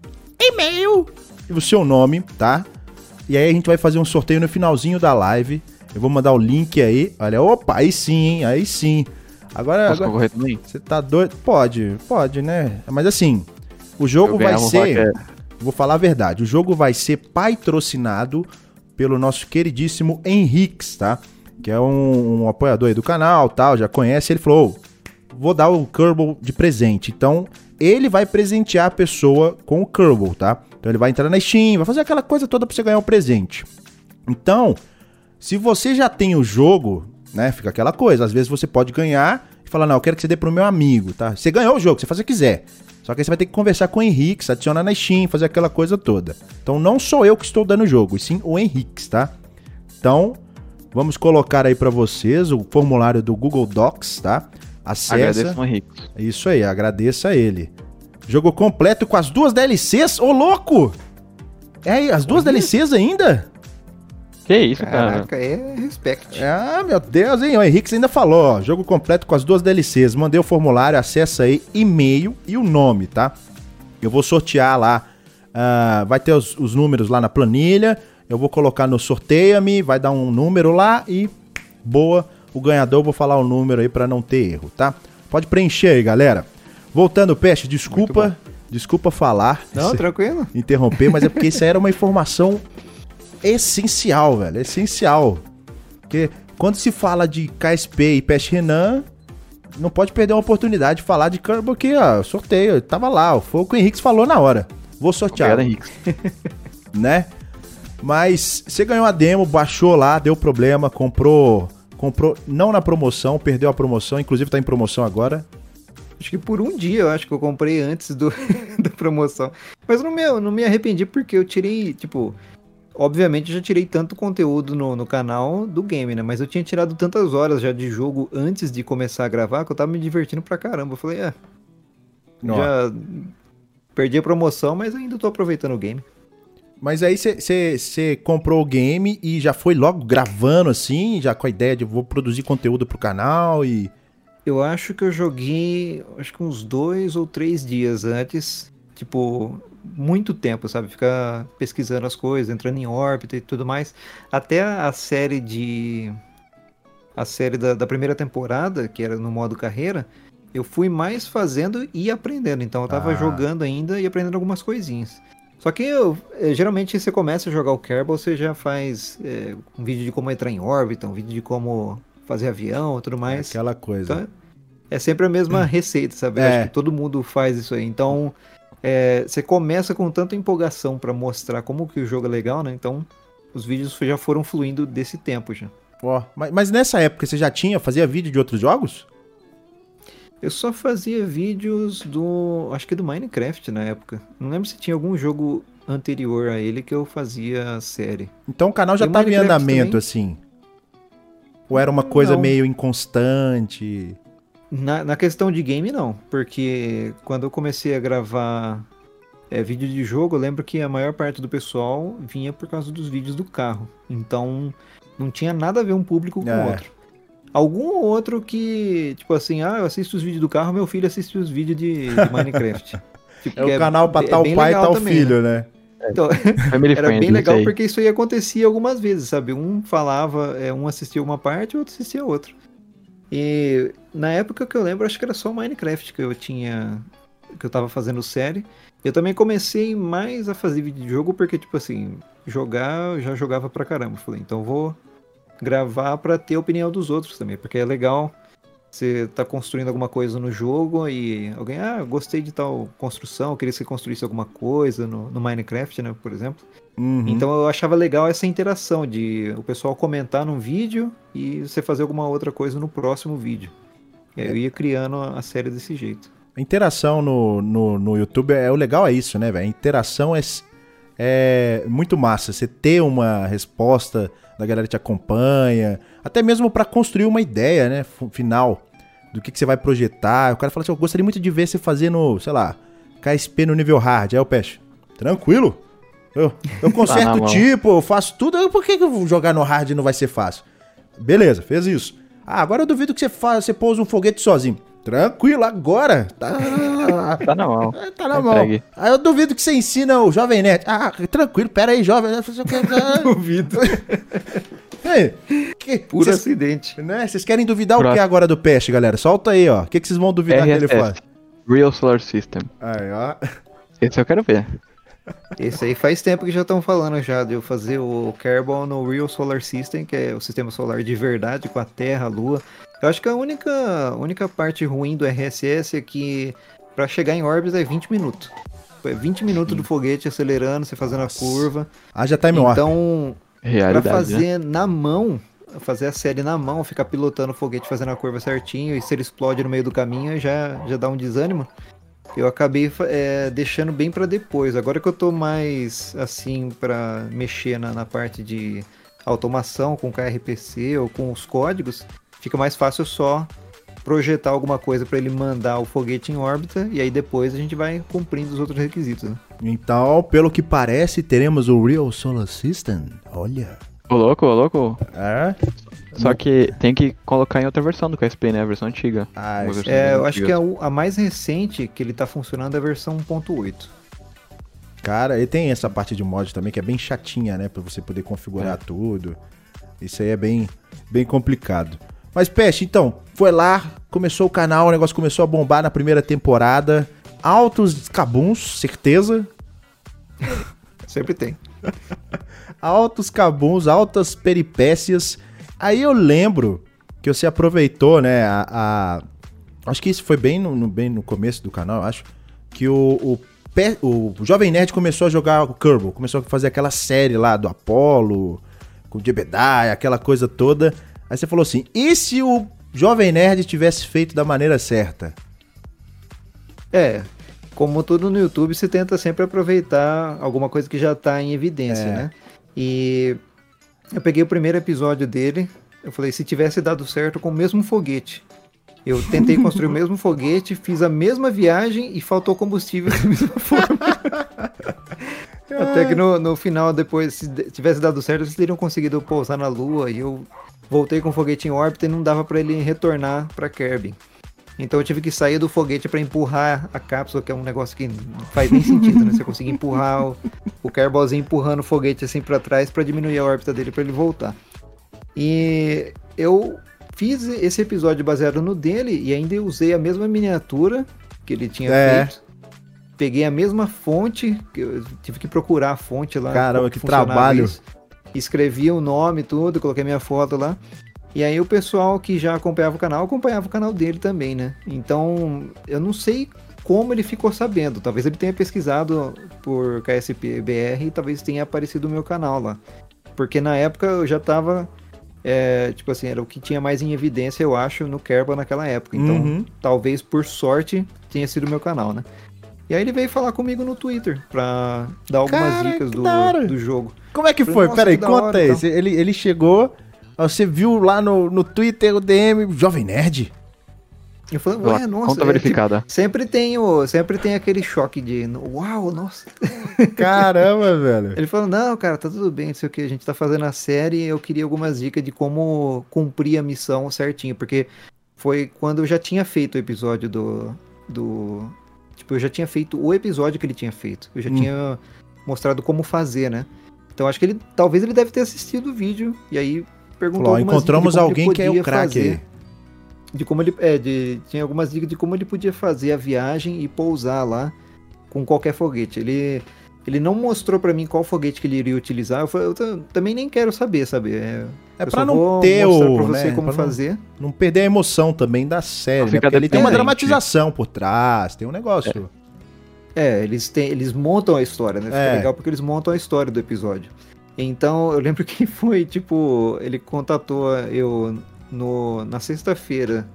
e-mail e o seu nome, tá? E aí a gente vai fazer um sorteio no finalzinho da live. Eu vou mandar o link aí. Olha, opa, aí sim, hein? Aí sim. Agora, Posso agora também? Você tá doido? Pode, pode, né? Mas assim, o jogo vai ser. Vou falar a verdade. O jogo vai ser patrocinado pelo nosso queridíssimo Henriques, tá? Que é um, um apoiador aí do canal, tal, já conhece. Ele falou: oh, vou dar o Kerbal de presente. Então, ele vai presentear a pessoa com o Kerbal, tá? Então, ele vai entrar na Steam, vai fazer aquela coisa toda pra você ganhar um presente. Então, se você já tem o jogo, né? Fica aquela coisa. Às vezes você pode ganhar e falar, não, eu quero que você dê pro meu amigo, tá? Você ganhou o jogo, você faz o que quiser. Só que aí você vai ter que conversar com o Henrique, adicionar na Steam, fazer aquela coisa toda. Então não sou eu que estou dando o jogo, e sim o Henrique, tá? Então, vamos colocar aí para vocês o formulário do Google Docs, tá? Acessa. Agradeço Henrique. Isso aí, agradeça a ele. Jogo completo com as duas DLCs? Ô, louco! É, as duas DLCs ainda? Que isso, Caraca, cara. é respect. Ah, meu Deus, hein? O Henrique ainda falou, ó. Jogo completo com as duas DLCs. Mandei o formulário, acessa aí, e-mail e o nome, tá? Eu vou sortear lá. Uh, vai ter os, os, números lá na planilha. Eu vou colocar no sorteia-me, vai dar um número lá e boa. O ganhador, vou falar o número aí para não ter erro, tá? Pode preencher aí, galera. Voltando, Peste, desculpa. Desculpa falar. Não, tranquilo. Interromper, mas é porque isso aí era uma informação essencial, velho. Essencial. Porque quando se fala de KSP e Peste Renan, não pode perder uma oportunidade de falar de Kerbal que, ó, sorteio, tava lá, foi o que o Henrique falou na hora. Vou sortear. Obrigado, Henrique. né? Mas você ganhou a demo, baixou lá, deu problema, comprou, comprou não na promoção, perdeu a promoção, inclusive tá em promoção agora. Acho que por um dia eu acho que eu comprei antes do, da promoção. Mas não me, não me arrependi porque eu tirei, tipo, obviamente já tirei tanto conteúdo no, no canal do game, né? Mas eu tinha tirado tantas horas já de jogo antes de começar a gravar que eu tava me divertindo pra caramba. Eu falei, é. Já perdi a promoção, mas ainda tô aproveitando o game. Mas aí você comprou o game e já foi logo gravando assim, já com a ideia de vou produzir conteúdo pro canal e. Eu acho que eu joguei, acho que uns dois ou três dias antes. Tipo, muito tempo, sabe? Ficar pesquisando as coisas, entrando em órbita e tudo mais. Até a série de. A série da, da primeira temporada, que era no modo carreira, eu fui mais fazendo e aprendendo. Então eu tava ah. jogando ainda e aprendendo algumas coisinhas. Só que eu, eh, geralmente você começa a jogar o Kerbal, você já faz é, um vídeo de como entrar em órbita, um vídeo de como fazer avião e tudo mais. É aquela coisa. Então, é sempre a mesma receita, sabe? É. Acho que todo mundo faz isso aí. Então, é, você começa com tanta empolgação para mostrar como que o jogo é legal, né? Então, os vídeos já foram fluindo desse tempo já. Ó, mas, mas nessa época você já tinha, fazia vídeo de outros jogos? Eu só fazia vídeos do. Acho que do Minecraft na época. Não lembro se tinha algum jogo anterior a ele que eu fazia série. Então o canal já estava em andamento, também? assim. Ou era uma coisa não. meio inconstante? Na, na questão de game, não. Porque quando eu comecei a gravar é, vídeo de jogo, eu lembro que a maior parte do pessoal vinha por causa dos vídeos do carro. Então, não tinha nada a ver um público com o é. outro. Algum outro que, tipo assim, ah, eu assisto os vídeos do carro, meu filho assiste os vídeos de, de Minecraft. tipo, é o é canal pra é, tal pai e tal também, filho, né? né? Então, era bem legal porque isso aí acontecia algumas vezes, sabe? Um falava, é, um assistia uma parte, o outro assistia outra. E na época que eu lembro, acho que era só Minecraft que eu tinha. que eu tava fazendo série. Eu também comecei mais a fazer vídeo de jogo porque, tipo assim, jogar eu já jogava pra caramba. Falei, então vou gravar para ter a opinião dos outros também, porque é legal você tá construindo alguma coisa no jogo e alguém, ah, gostei de tal construção, queria que você construísse alguma coisa no, no Minecraft, né, por exemplo. Uhum. Então eu achava legal essa interação de o pessoal comentar num vídeo e você fazer alguma outra coisa no próximo vídeo. E aí eu ia criando a série desse jeito. A interação no, no, no YouTube, é o legal é isso, né, velho? A interação é, é muito massa. Você ter uma resposta da galera que te acompanha, até mesmo para construir uma ideia, né, final do que, que você vai projetar. O cara fala assim, eu gostaria muito de ver você fazendo, sei lá, KSP no nível hard. Aí o Peixe, tranquilo, eu, eu conserto o tipo, eu faço tudo, por que, que jogar no hard não vai ser fácil? Beleza, fez isso. Ah, agora eu duvido que você, faz, você pousa um foguete sozinho. Tranquilo, agora. Tá, tá na mão. Tá na tá mão. Aí eu duvido que você ensina o Jovem Nerd. Ah, tranquilo, pera aí, Jovem Nerd. duvido. Que, Puro cês, acidente. Né? Vocês querem duvidar o que agora do Peste, galera? Solta aí, ó. O que, que vocês vão duvidar RSS, que ele faz? Real Solar System. Aí, ó. Esse eu quero ver. Esse aí faz tempo que já estão falando já de eu fazer o Kerbal no Real Solar System, que é o sistema solar de verdade, com a Terra, a Lua. Eu acho que a única, única parte ruim do RSS é que para chegar em órbita é 20 minutos. É 20 minutos Sim. do foguete acelerando, você fazendo Nossa. a curva. Ah, já tá em Então, para fazer né? na mão, fazer a série na mão, ficar pilotando o foguete fazendo a curva certinho e se ele explode no meio do caminho já, já dá um desânimo. Eu acabei é, deixando bem para depois. Agora que eu tô mais assim para mexer na, na parte de automação com KRPC ou com os códigos, fica mais fácil só projetar alguma coisa para ele mandar o foguete em órbita e aí depois a gente vai cumprindo os outros requisitos. Né? Então, pelo que parece, teremos o Real Solar System. Olha. Ô louco, ô louco. É. Só que tem que colocar em outra versão do KSP, né? A versão antiga. Ah, é, eu acho que a, a, mais recente que ele tá funcionando é a versão 1.8. Cara, e tem essa parte de mod também que é bem chatinha, né? Pra você poder configurar é. tudo. Isso aí é bem, bem complicado. Mas, Peste, então, foi lá, começou o canal, o negócio começou a bombar na primeira temporada. Altos cabuns, certeza. Sempre tem. altos cabuns, altas peripécias. Aí eu lembro que você aproveitou, né, a, a... acho que isso foi bem no, no, bem no começo do canal, acho, que o, o, o Jovem Nerd começou a jogar o Kerbal, começou a fazer aquela série lá do Apollo, com o Jebediah, aquela coisa toda. Aí você falou assim, e se o Jovem Nerd tivesse feito da maneira certa? É, como tudo no YouTube, você tenta sempre aproveitar alguma coisa que já está em evidência, é. né? E eu peguei o primeiro episódio dele, eu falei, se tivesse dado certo com o mesmo foguete. Eu tentei construir o mesmo foguete, fiz a mesma viagem e faltou combustível da mesma forma. Até que no, no final, depois, se tivesse dado certo, eles teriam conseguido pousar na Lua e eu voltei com o foguete em órbita e não dava para ele retornar para Kerbin. Então eu tive que sair do foguete para empurrar a cápsula, que é um negócio que não faz nem sentido, né? Você conseguir empurrar o, o Kerbalzinho empurrando o foguete assim para trás para diminuir a órbita dele para ele voltar. E eu fiz esse episódio baseado no dele e ainda usei a mesma miniatura que ele tinha é. feito. Peguei a mesma fonte, que eu tive que procurar a fonte lá. Caramba, que trabalho. Isso. Escrevi o nome tudo, coloquei minha foto lá. E aí o pessoal que já acompanhava o canal, acompanhava o canal dele também, né? Então, eu não sei como ele ficou sabendo. Talvez ele tenha pesquisado por KSPBR e talvez tenha aparecido o meu canal lá. Porque na época eu já tava. É, tipo assim, era o que tinha mais em evidência, eu acho, no Kerba naquela época. Então, uhum. talvez por sorte tenha sido o meu canal, né? E aí ele veio falar comigo no Twitter pra dar algumas Cara, dicas do, do jogo. Como é que falei, foi? Peraí, conta aí. Então. Ele, ele chegou, você viu lá no, no Twitter o DM, Jovem Nerd? Eu falei, ué, nossa. Conta é, verificada. Tipo, sempre, tem o, sempre tem aquele choque de, uau, nossa. Caramba, velho. Ele falou, não, cara, tá tudo bem, não sei o que, a gente tá fazendo a série eu queria algumas dicas de como cumprir a missão certinho, porque foi quando eu já tinha feito o episódio do, do... Tipo, eu já tinha feito o episódio que ele tinha feito. Eu já hum. tinha mostrado como fazer, né? Então acho que ele, talvez ele deve ter assistido o vídeo e aí perguntou Falou, encontramos alguém que é o craque de como ele é de tinha algumas dicas de como ele podia fazer a viagem e pousar lá com qualquer foguete. Ele ele não mostrou para mim qual foguete que ele iria utilizar. Eu, falei, eu também nem quero saber, sabe? É, é para não ter o pra você né? como pra fazer. Não, não, perder a emoção também da série, né? ele tem uma dramatização por trás, tem um negócio. É, é eles têm, eles montam a história, né? Fica é. legal porque eles montam a história do episódio. Então, eu lembro que foi, tipo, ele contatou eu no, na sexta-feira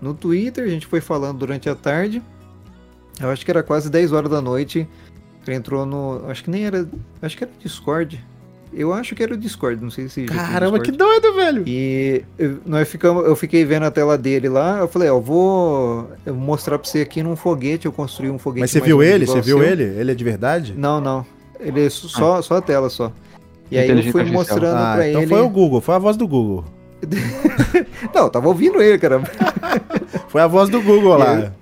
no Twitter, a gente foi falando durante a tarde. Eu acho que era quase 10 horas da noite. Ele entrou no. Acho que nem era. Acho que era Discord. Eu acho que era o Discord, não sei se. Caramba, que doido, velho! E eu, nós ficamos, eu fiquei vendo a tela dele lá. Eu falei, ó, eu vou mostrar pra você aqui num foguete. Eu construí um foguete. Mas você viu ele? Você viu ele? Ele é de verdade? Não, não. Ele é só, ah. só a tela só. E aí eu fui mostrando ah, pra então ele. Então foi o Google, foi a voz do Google. não, tava ouvindo ele, cara. foi a voz do Google lá. Eu,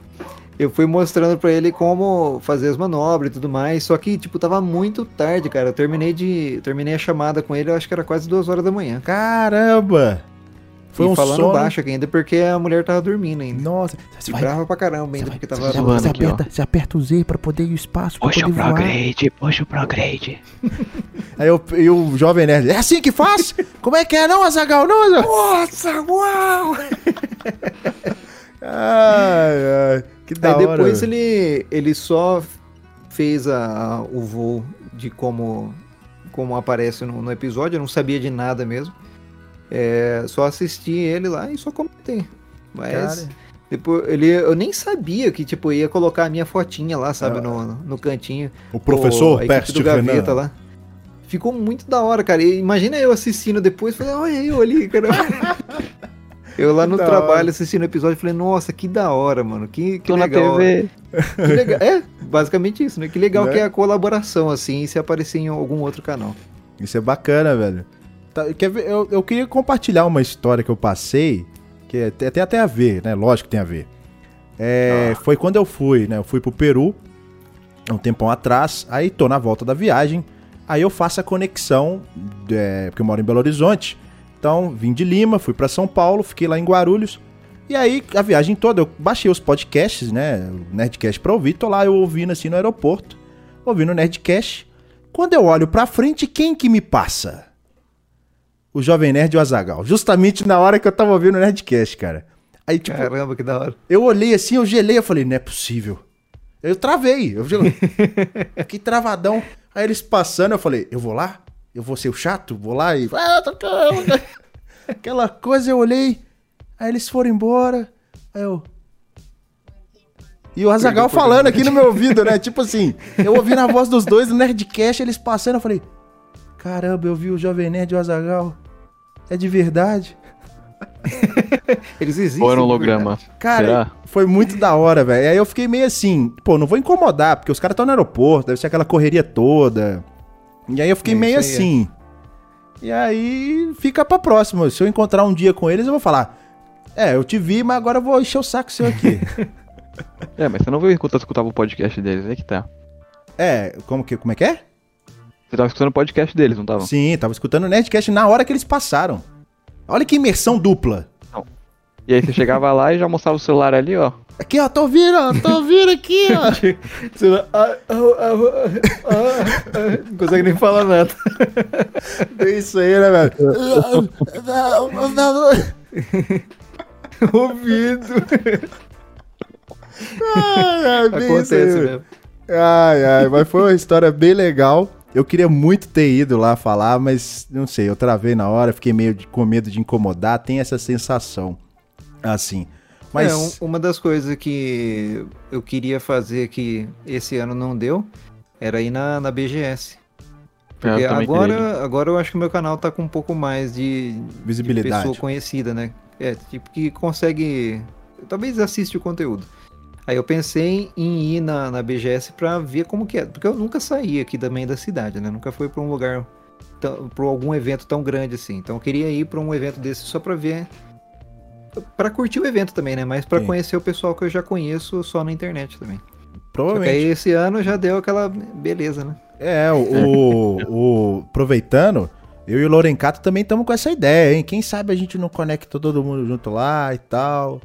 eu fui mostrando para ele como fazer as manobras e tudo mais. Só que, tipo, tava muito tarde, cara. Eu terminei de. Terminei a chamada com ele, eu acho que era quase duas horas da manhã. Caramba! Foi e um falando sono... baixo aqui ainda porque a mulher tava dormindo ainda. Nossa, você vai... brava pra caramba ainda porque tava. Você, você, aqui, aperta, você aperta o Z pra poder ir o espaço. Puxa o prograde, puxa o prograde. Aí eu, e o jovem nerd, é assim que faz? Como é que é não, Azagal? Não, Nossa, uau! ai, ai, que da Aí depois ele, ele só fez a, a, o voo de como, como aparece no, no episódio, eu não sabia de nada mesmo. É, só assisti ele lá e só comentei. Mas Cara. depois ele, eu nem sabia que tipo ia colocar a minha fotinha lá, sabe, é. no, no cantinho. O professor o, Peste do gaveta lá. Ficou muito da hora, cara. E imagina eu assistindo depois, falei, olha eu ali, cara. Eu lá no da trabalho hora. assistindo o episódio falei, nossa, que da hora, mano. Que, que Tô legal. na TV. Que legal. É, basicamente isso, né? Que legal né? que é a colaboração, assim, se aparecer em algum outro canal. Isso é bacana, velho. Tá, quer ver? Eu, eu queria compartilhar uma história que eu passei, que tem, tem até a ver, né? Lógico que tem a ver. É, ah. Foi quando eu fui, né? Eu fui pro Peru, um tempão atrás, aí tô na volta da viagem, aí eu faço a conexão, é, porque eu moro em Belo Horizonte, então vim de Lima, fui para São Paulo, fiquei lá em Guarulhos, e aí a viagem toda eu baixei os podcasts, né, o Nerdcast pra ouvir, tô lá eu ouvindo assim no aeroporto, ouvindo o Nerdcast, quando eu olho pra frente, quem que me passa? O Jovem Nerd e o Azagal. Justamente na hora que eu tava ouvindo o Nerdcast, cara. Aí, tipo, Caramba, que da hora. Eu olhei assim, eu gelei, eu falei, não é possível. Eu travei, eu gelei. que travadão. Aí eles passando, eu falei, eu vou lá? Eu vou ser o chato? Vou lá e. Ah, tá Aquela coisa, eu olhei. Aí eles foram embora. Aí eu. E o Azagal falando aqui no meu ouvido, né? Tipo assim, eu ouvi na voz dos dois no Nerdcast, eles passando, eu falei: Caramba, eu vi o Jovem Nerd e o Azagal. É de verdade. Eles existem. Um holograma. Cara, Será? foi muito da hora, velho. Aí eu fiquei meio assim, pô, não vou incomodar, porque os caras estão no aeroporto, deve ser aquela correria toda. E aí eu fiquei é, meio assim. É. E aí fica pra próxima. Se eu encontrar um dia com eles, eu vou falar. É, eu te vi, mas agora eu vou encher o saco seu aqui. é, mas você não veio enquanto escutava o podcast deles, é que tá. É, como que, como é que é? Você tava escutando o podcast deles, não tava? Sim, tava escutando o Nerdcast na hora que eles passaram. Olha que imersão dupla. Não. E aí você chegava lá e já mostrava o celular ali, ó. Aqui, ó, tô ouvindo, ó, tô ouvindo aqui, ó. Ah, ah, ah, não consegue nem falar nada. É isso aí, né, velho? Ouvido. Ai, ai, Acontece mesmo. Ai, ai, mas foi uma história bem legal. Eu queria muito ter ido lá falar, mas não sei, eu travei na hora, fiquei meio de, com medo de incomodar, tem essa sensação. Assim. Mas... É, um, uma das coisas que eu queria fazer que esse ano não deu era ir na, na BGS. Porque agora, agora eu acho que o meu canal tá com um pouco mais de visibilidade. De pessoa conhecida, né? É, tipo, que consegue. Talvez assiste o conteúdo. Aí eu pensei em ir na, na BGS pra ver como que é. Porque eu nunca saí aqui também da cidade, né? Nunca fui pra um lugar, pra algum evento tão grande assim. Então eu queria ir pra um evento desse só pra ver. Pra curtir o evento também, né? Mas pra Sim. conhecer o pessoal que eu já conheço só na internet também. Provavelmente. Só que aí esse ano já deu aquela beleza, né? É, o, o aproveitando, eu e o Lorencato também estamos com essa ideia, hein? Quem sabe a gente não conecta todo mundo junto lá e tal.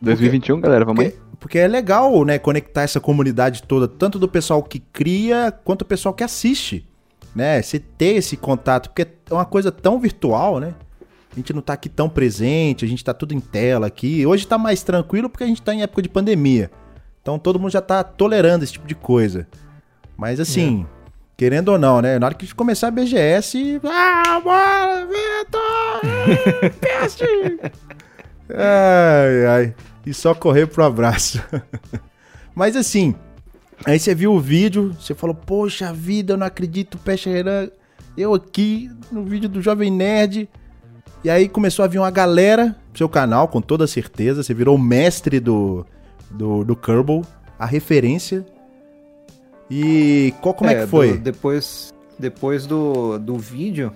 2021, porque, galera, vamos porque, aí. Porque é legal, né, conectar essa comunidade toda, tanto do pessoal que cria, quanto do pessoal que assiste, né? Você ter esse contato, porque é uma coisa tão virtual, né? A gente não tá aqui tão presente, a gente tá tudo em tela aqui. Hoje tá mais tranquilo porque a gente tá em época de pandemia. Então todo mundo já tá tolerando esse tipo de coisa. Mas assim, é. querendo ou não, né? Na hora que começar a BGS. Ah, bora, Vitor! Peste! ai, ai e só correr pro abraço. Mas assim, aí você viu o vídeo, você falou, poxa vida, eu não acredito, Peixe Renan, eu aqui no vídeo do Jovem Nerd. E aí começou a vir uma galera pro seu canal, com toda certeza. Você virou o mestre do, do, do Kerbal, a referência. E qual, como é, é que foi? Do, depois depois do, do vídeo,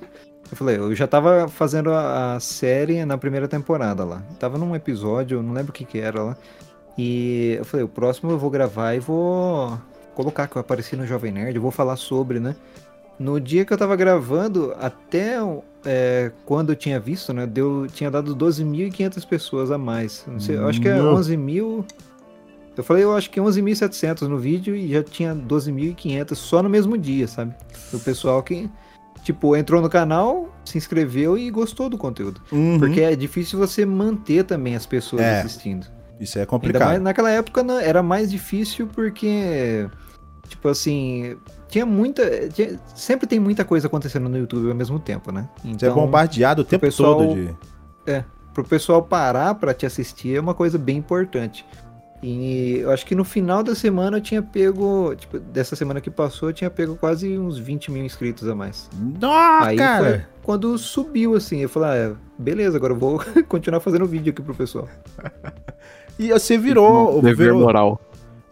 eu falei, eu já tava fazendo a, a, série na primeira temporada lá. tava num episódio, não lembro o que que era lá. E eu falei, o próximo eu vou gravar e vou colocar que eu apareci no Jovem Nerd, eu vou falar sobre, né? No dia que eu tava gravando, até é, quando eu tinha visto, né? Deu, tinha dado 12.500 pessoas a mais. Não sei, eu acho que é 11 mil. Eu falei, eu acho que 11.700 no vídeo e já tinha 12.500 só no mesmo dia, sabe? O pessoal que tipo, entrou no canal, se inscreveu e gostou do conteúdo. Uhum. Porque é difícil você manter também as pessoas é, assistindo. Isso é complicado. Mais, naquela época né, era mais difícil porque, tipo assim, tinha muita. Tinha, sempre tem muita coisa acontecendo no YouTube ao mesmo tempo, né? Então, Você é bombardeado o tempo pessoal, todo de. É, pro pessoal parar para te assistir é uma coisa bem importante. E eu acho que no final da semana eu tinha pego, tipo, dessa semana que passou, eu tinha pego quase uns 20 mil inscritos a mais. Nossa, Aí cara! Foi quando subiu, assim, eu falei, ah, beleza, agora eu vou continuar fazendo vídeo aqui pro pessoal. e você virou... Dever virou, moral.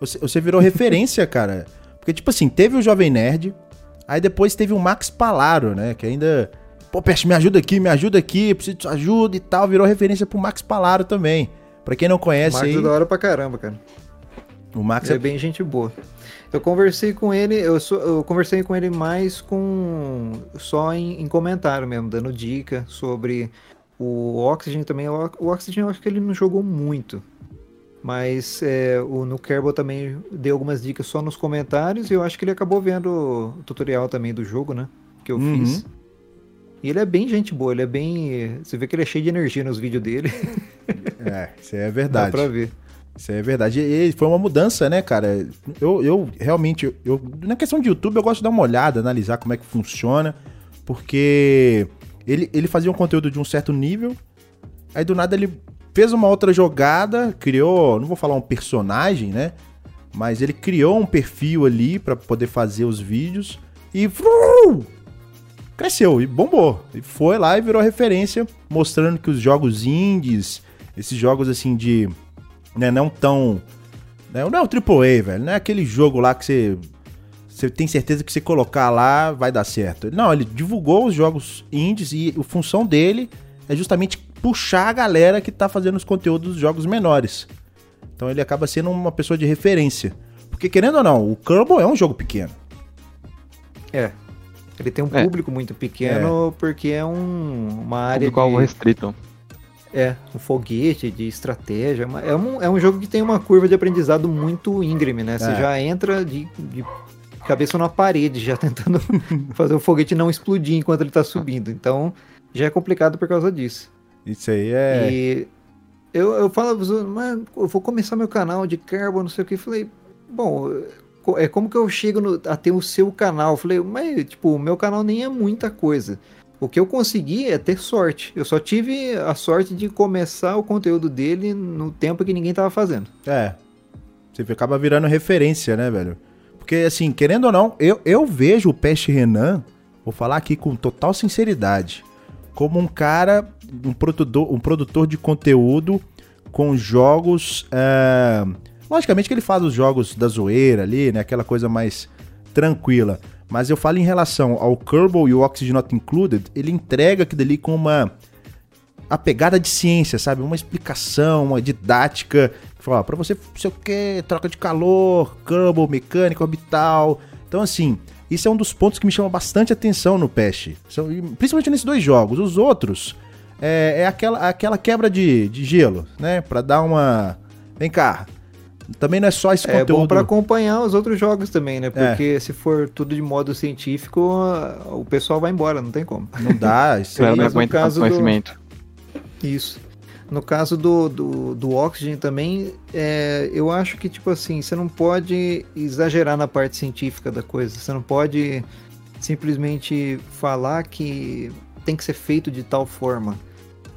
Você, você virou referência, cara. Porque, tipo assim, teve o Jovem Nerd, aí depois teve o Max Palaro, né, que ainda... Pô, Peste, me ajuda aqui, me ajuda aqui, preciso de ajuda e tal. Virou referência pro Max Palaro também. Pra quem não conhece o Max aí... é da hora pra caramba, cara. O Max é... é bem gente boa. Eu conversei com ele, eu, eu conversei com ele mais com só em, em, comentário mesmo, dando dica sobre o Oxygen também. O, o Oxygen eu acho que ele não jogou muito. Mas é, o, no Kerbal também deu algumas dicas só nos comentários e eu acho que ele acabou vendo o tutorial também do jogo, né? Que eu uhum. fiz. E ele é bem gente boa, ele é bem. Você vê que ele é cheio de energia nos vídeos dele. É, isso é verdade. Dá pra ver. Isso é verdade. E foi uma mudança, né, cara? Eu, eu realmente, eu, na questão de YouTube, eu gosto de dar uma olhada, analisar como é que funciona, porque ele, ele fazia um conteúdo de um certo nível, aí do nada ele fez uma outra jogada, criou, não vou falar um personagem, né? Mas ele criou um perfil ali para poder fazer os vídeos e cresceu e bombou. E foi lá e virou referência, mostrando que os jogos indies, esses jogos assim de. Né, não tão. Né, não é o AAA, velho. Não é aquele jogo lá que você. Você tem certeza que você colocar lá vai dar certo. Não, ele divulgou os jogos indies e a função dele é justamente puxar a galera que tá fazendo os conteúdos dos jogos menores. Então ele acaba sendo uma pessoa de referência. Porque querendo ou não, o Kerbal é um jogo pequeno. É. Ele tem um é. público muito pequeno é. porque é um, uma área. Público de... restrito. É, um foguete de estratégia. É um, é um jogo que tem uma curva de aprendizado muito íngreme, né? Você é. já entra de, de cabeça na parede, já tentando fazer o foguete não explodir enquanto ele tá subindo. Então, já é complicado por causa disso. Isso aí é. E eu, eu falo, mas eu vou começar meu canal de Carbon, não sei o que. Falei, bom, é como que eu chego no, a ter o seu canal? Falei, mas, tipo, o meu canal nem é muita coisa. O que eu consegui é ter sorte. Eu só tive a sorte de começar o conteúdo dele no tempo que ninguém tava fazendo. É. Você acaba virando referência, né, velho? Porque, assim, querendo ou não, eu, eu vejo o Peste Renan, vou falar aqui com total sinceridade, como um cara, um produtor, um produtor de conteúdo com jogos. É... Logicamente que ele faz os jogos da zoeira ali, né? Aquela coisa mais tranquila. Mas eu falo em relação ao Kerbal e o Oxygen Not Included, ele entrega aquilo ali com uma a pegada de ciência, sabe? Uma explicação, uma didática. Fala, para você, sei o que, troca de calor, Kerbal, mecânica orbital. Então, assim, isso é um dos pontos que me chama bastante atenção no Pest. Principalmente nesses dois jogos. Os outros é, é aquela, aquela quebra de, de gelo, né? Pra dar uma. Vem cá, também não é só esse é conteúdo. É bom para acompanhar os outros jogos também, né? Porque é. se for tudo de modo científico, o pessoal vai embora, não tem como. Não dá, isso não no caso conhecimento. Do... Isso. No caso do, do, do Oxygen também, é, eu acho que, tipo assim, você não pode exagerar na parte científica da coisa. Você não pode simplesmente falar que tem que ser feito de tal forma.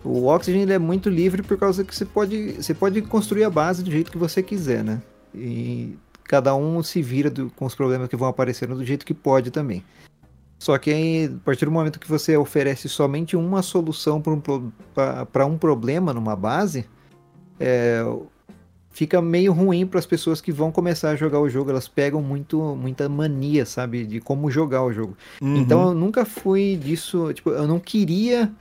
O Oxygen ele é muito livre por causa que você pode, você pode construir a base do jeito que você quiser, né? E cada um se vira do, com os problemas que vão aparecendo do jeito que pode também. Só que aí, a partir do momento que você oferece somente uma solução para um, um problema numa base, é, fica meio ruim para as pessoas que vão começar a jogar o jogo. Elas pegam muito, muita mania, sabe, de como jogar o jogo. Uhum. Então eu nunca fui disso. Tipo, eu não queria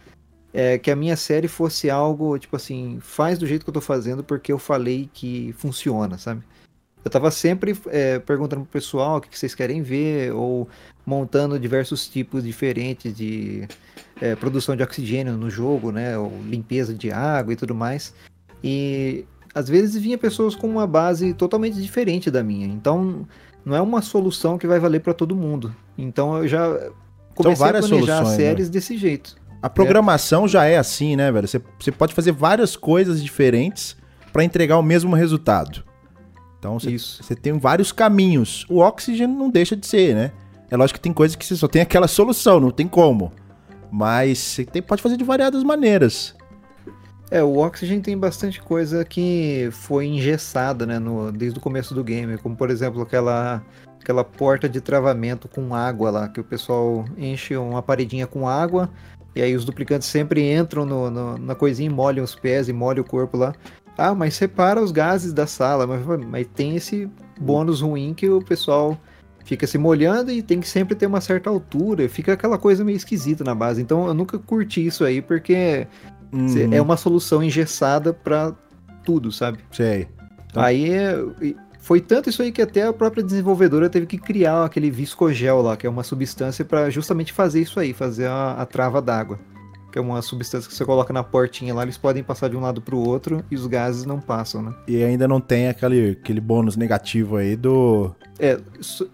é, que a minha série fosse algo, tipo assim, faz do jeito que eu tô fazendo porque eu falei que funciona, sabe? Eu tava sempre é, perguntando pro pessoal o que, que, vocês querem ver, ou montando diversos tipos diferentes de é, produção de oxigênio no jogo, né? Ou limpeza de água e tudo mais. E às vezes vinha pessoas com uma base totalmente diferente da minha. Então não é uma solução que vai valer para todo mundo. Então eu já comecei a planejar as né? séries né? desse jeito. A programação é. já é assim, né, velho? Você, você pode fazer várias coisas diferentes para entregar o mesmo resultado. Então você, você tem vários caminhos. O Oxygen não deixa de ser, né? É lógico que tem coisas que você só tem aquela solução, não tem como. Mas você tem, pode fazer de variadas maneiras. É, o Oxygen tem bastante coisa que foi engessada, né, no, desde o começo do game, como por exemplo aquela aquela porta de travamento com água lá, que o pessoal enche uma paredinha com água, e aí os duplicantes sempre entram no, no, na coisinha e molham os pés e molham o corpo lá. Ah, mas separa os gases da sala, mas, mas tem esse bônus ruim que o pessoal fica se molhando e tem que sempre ter uma certa altura, fica aquela coisa meio esquisita na base. Então eu nunca curti isso aí, porque uhum. é uma solução engessada para tudo, sabe? Sei. Então... Aí foi tanto isso aí que até a própria desenvolvedora teve que criar aquele viscogel lá, que é uma substância para justamente fazer isso aí, fazer a, a trava d'água. Que é uma substância que você coloca na portinha lá, eles podem passar de um lado para o outro e os gases não passam, né? E ainda não tem aquele, aquele bônus negativo aí do. É,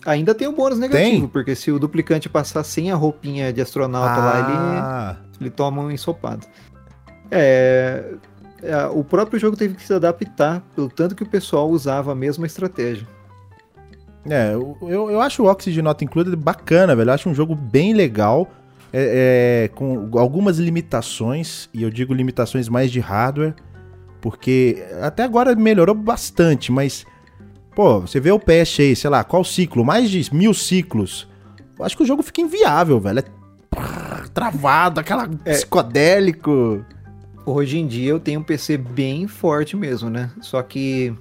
ainda tem o um bônus negativo, tem? porque se o duplicante passar sem a roupinha de astronauta ah. lá, ele, ah. ele toma um ensopado. É, o próprio jogo teve que se adaptar, pelo tanto que o pessoal usava a mesma estratégia. É, eu, eu acho o Oxygen Not Included bacana, velho. Eu acho um jogo bem legal, é, é, com algumas limitações, e eu digo limitações mais de hardware, porque até agora melhorou bastante, mas, pô, você vê o PS aí, sei lá, qual ciclo? Mais de mil ciclos. Eu acho que o jogo fica inviável, velho. É travado, aquela é. psicodélico. Hoje em dia eu tenho um PC bem forte mesmo, né? Só que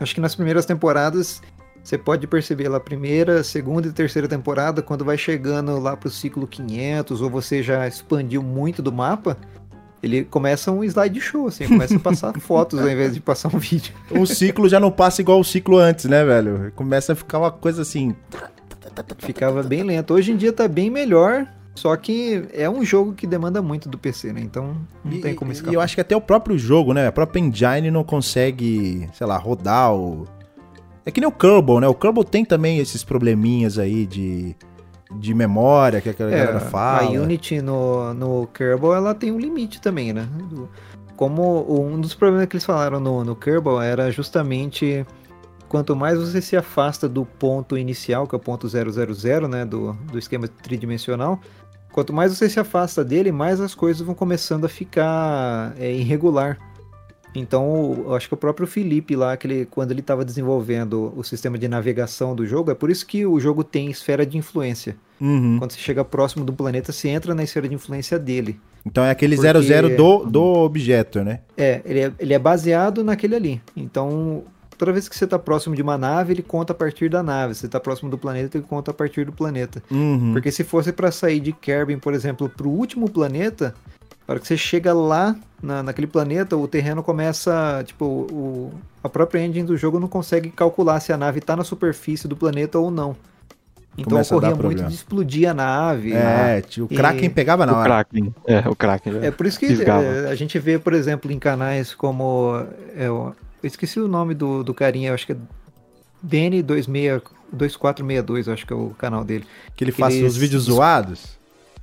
acho que nas primeiras temporadas você pode perceber lá primeira, segunda e terceira temporada, quando vai chegando lá pro ciclo 500 ou você já expandiu muito do mapa, ele começa um slide show, assim, começa a passar fotos ao invés de passar um vídeo. O ciclo já não passa igual o ciclo antes, né, velho? Começa a ficar uma coisa assim. Ficava bem lento. Hoje em dia tá bem melhor, só que é um jogo que demanda muito do PC, né? Então não e, tem como escapar. E eu acho que até o próprio jogo, né? A própria engine não consegue, sei lá, rodar o. É que nem o Kerbal, né? O Kerbal tem também esses probleminhas aí de, de memória que a é, galera fala. A Unity no, no Kerbal, ela tem um limite também, né? Como um dos problemas que eles falaram no, no Kerbal era justamente quanto mais você se afasta do ponto inicial, que é o ponto 000, né, do, do esquema tridimensional, Quanto mais você se afasta dele, mais as coisas vão começando a ficar é, irregular. Então, eu acho que o próprio Felipe lá, que ele, quando ele estava desenvolvendo o sistema de navegação do jogo, é por isso que o jogo tem esfera de influência. Uhum. Quando você chega próximo do planeta, você entra na esfera de influência dele. Então é aquele 00 Porque... do, do objeto, né? É ele, é, ele é baseado naquele ali. Então, toda vez que você está próximo de uma nave, ele conta a partir da nave. Se você está próximo do planeta, ele conta a partir do planeta. Uhum. Porque se fosse para sair de Kerbin, por exemplo, para o último planeta, na hora que você chega lá na, naquele planeta, o terreno começa, tipo, o, a própria engine do jogo não consegue calcular se a nave está na superfície do planeta ou não. Então Começa ocorria muito de explodir a nave. É, tio, o Kraken pegava na hora. O Kraken, é, o Kraken. É por isso que é, a gente vê, por exemplo, em canais como é, eu esqueci o nome do, do carinha, acho que é DN2462, acho que é o canal dele. Que ele que faz ele, os vídeos zoados?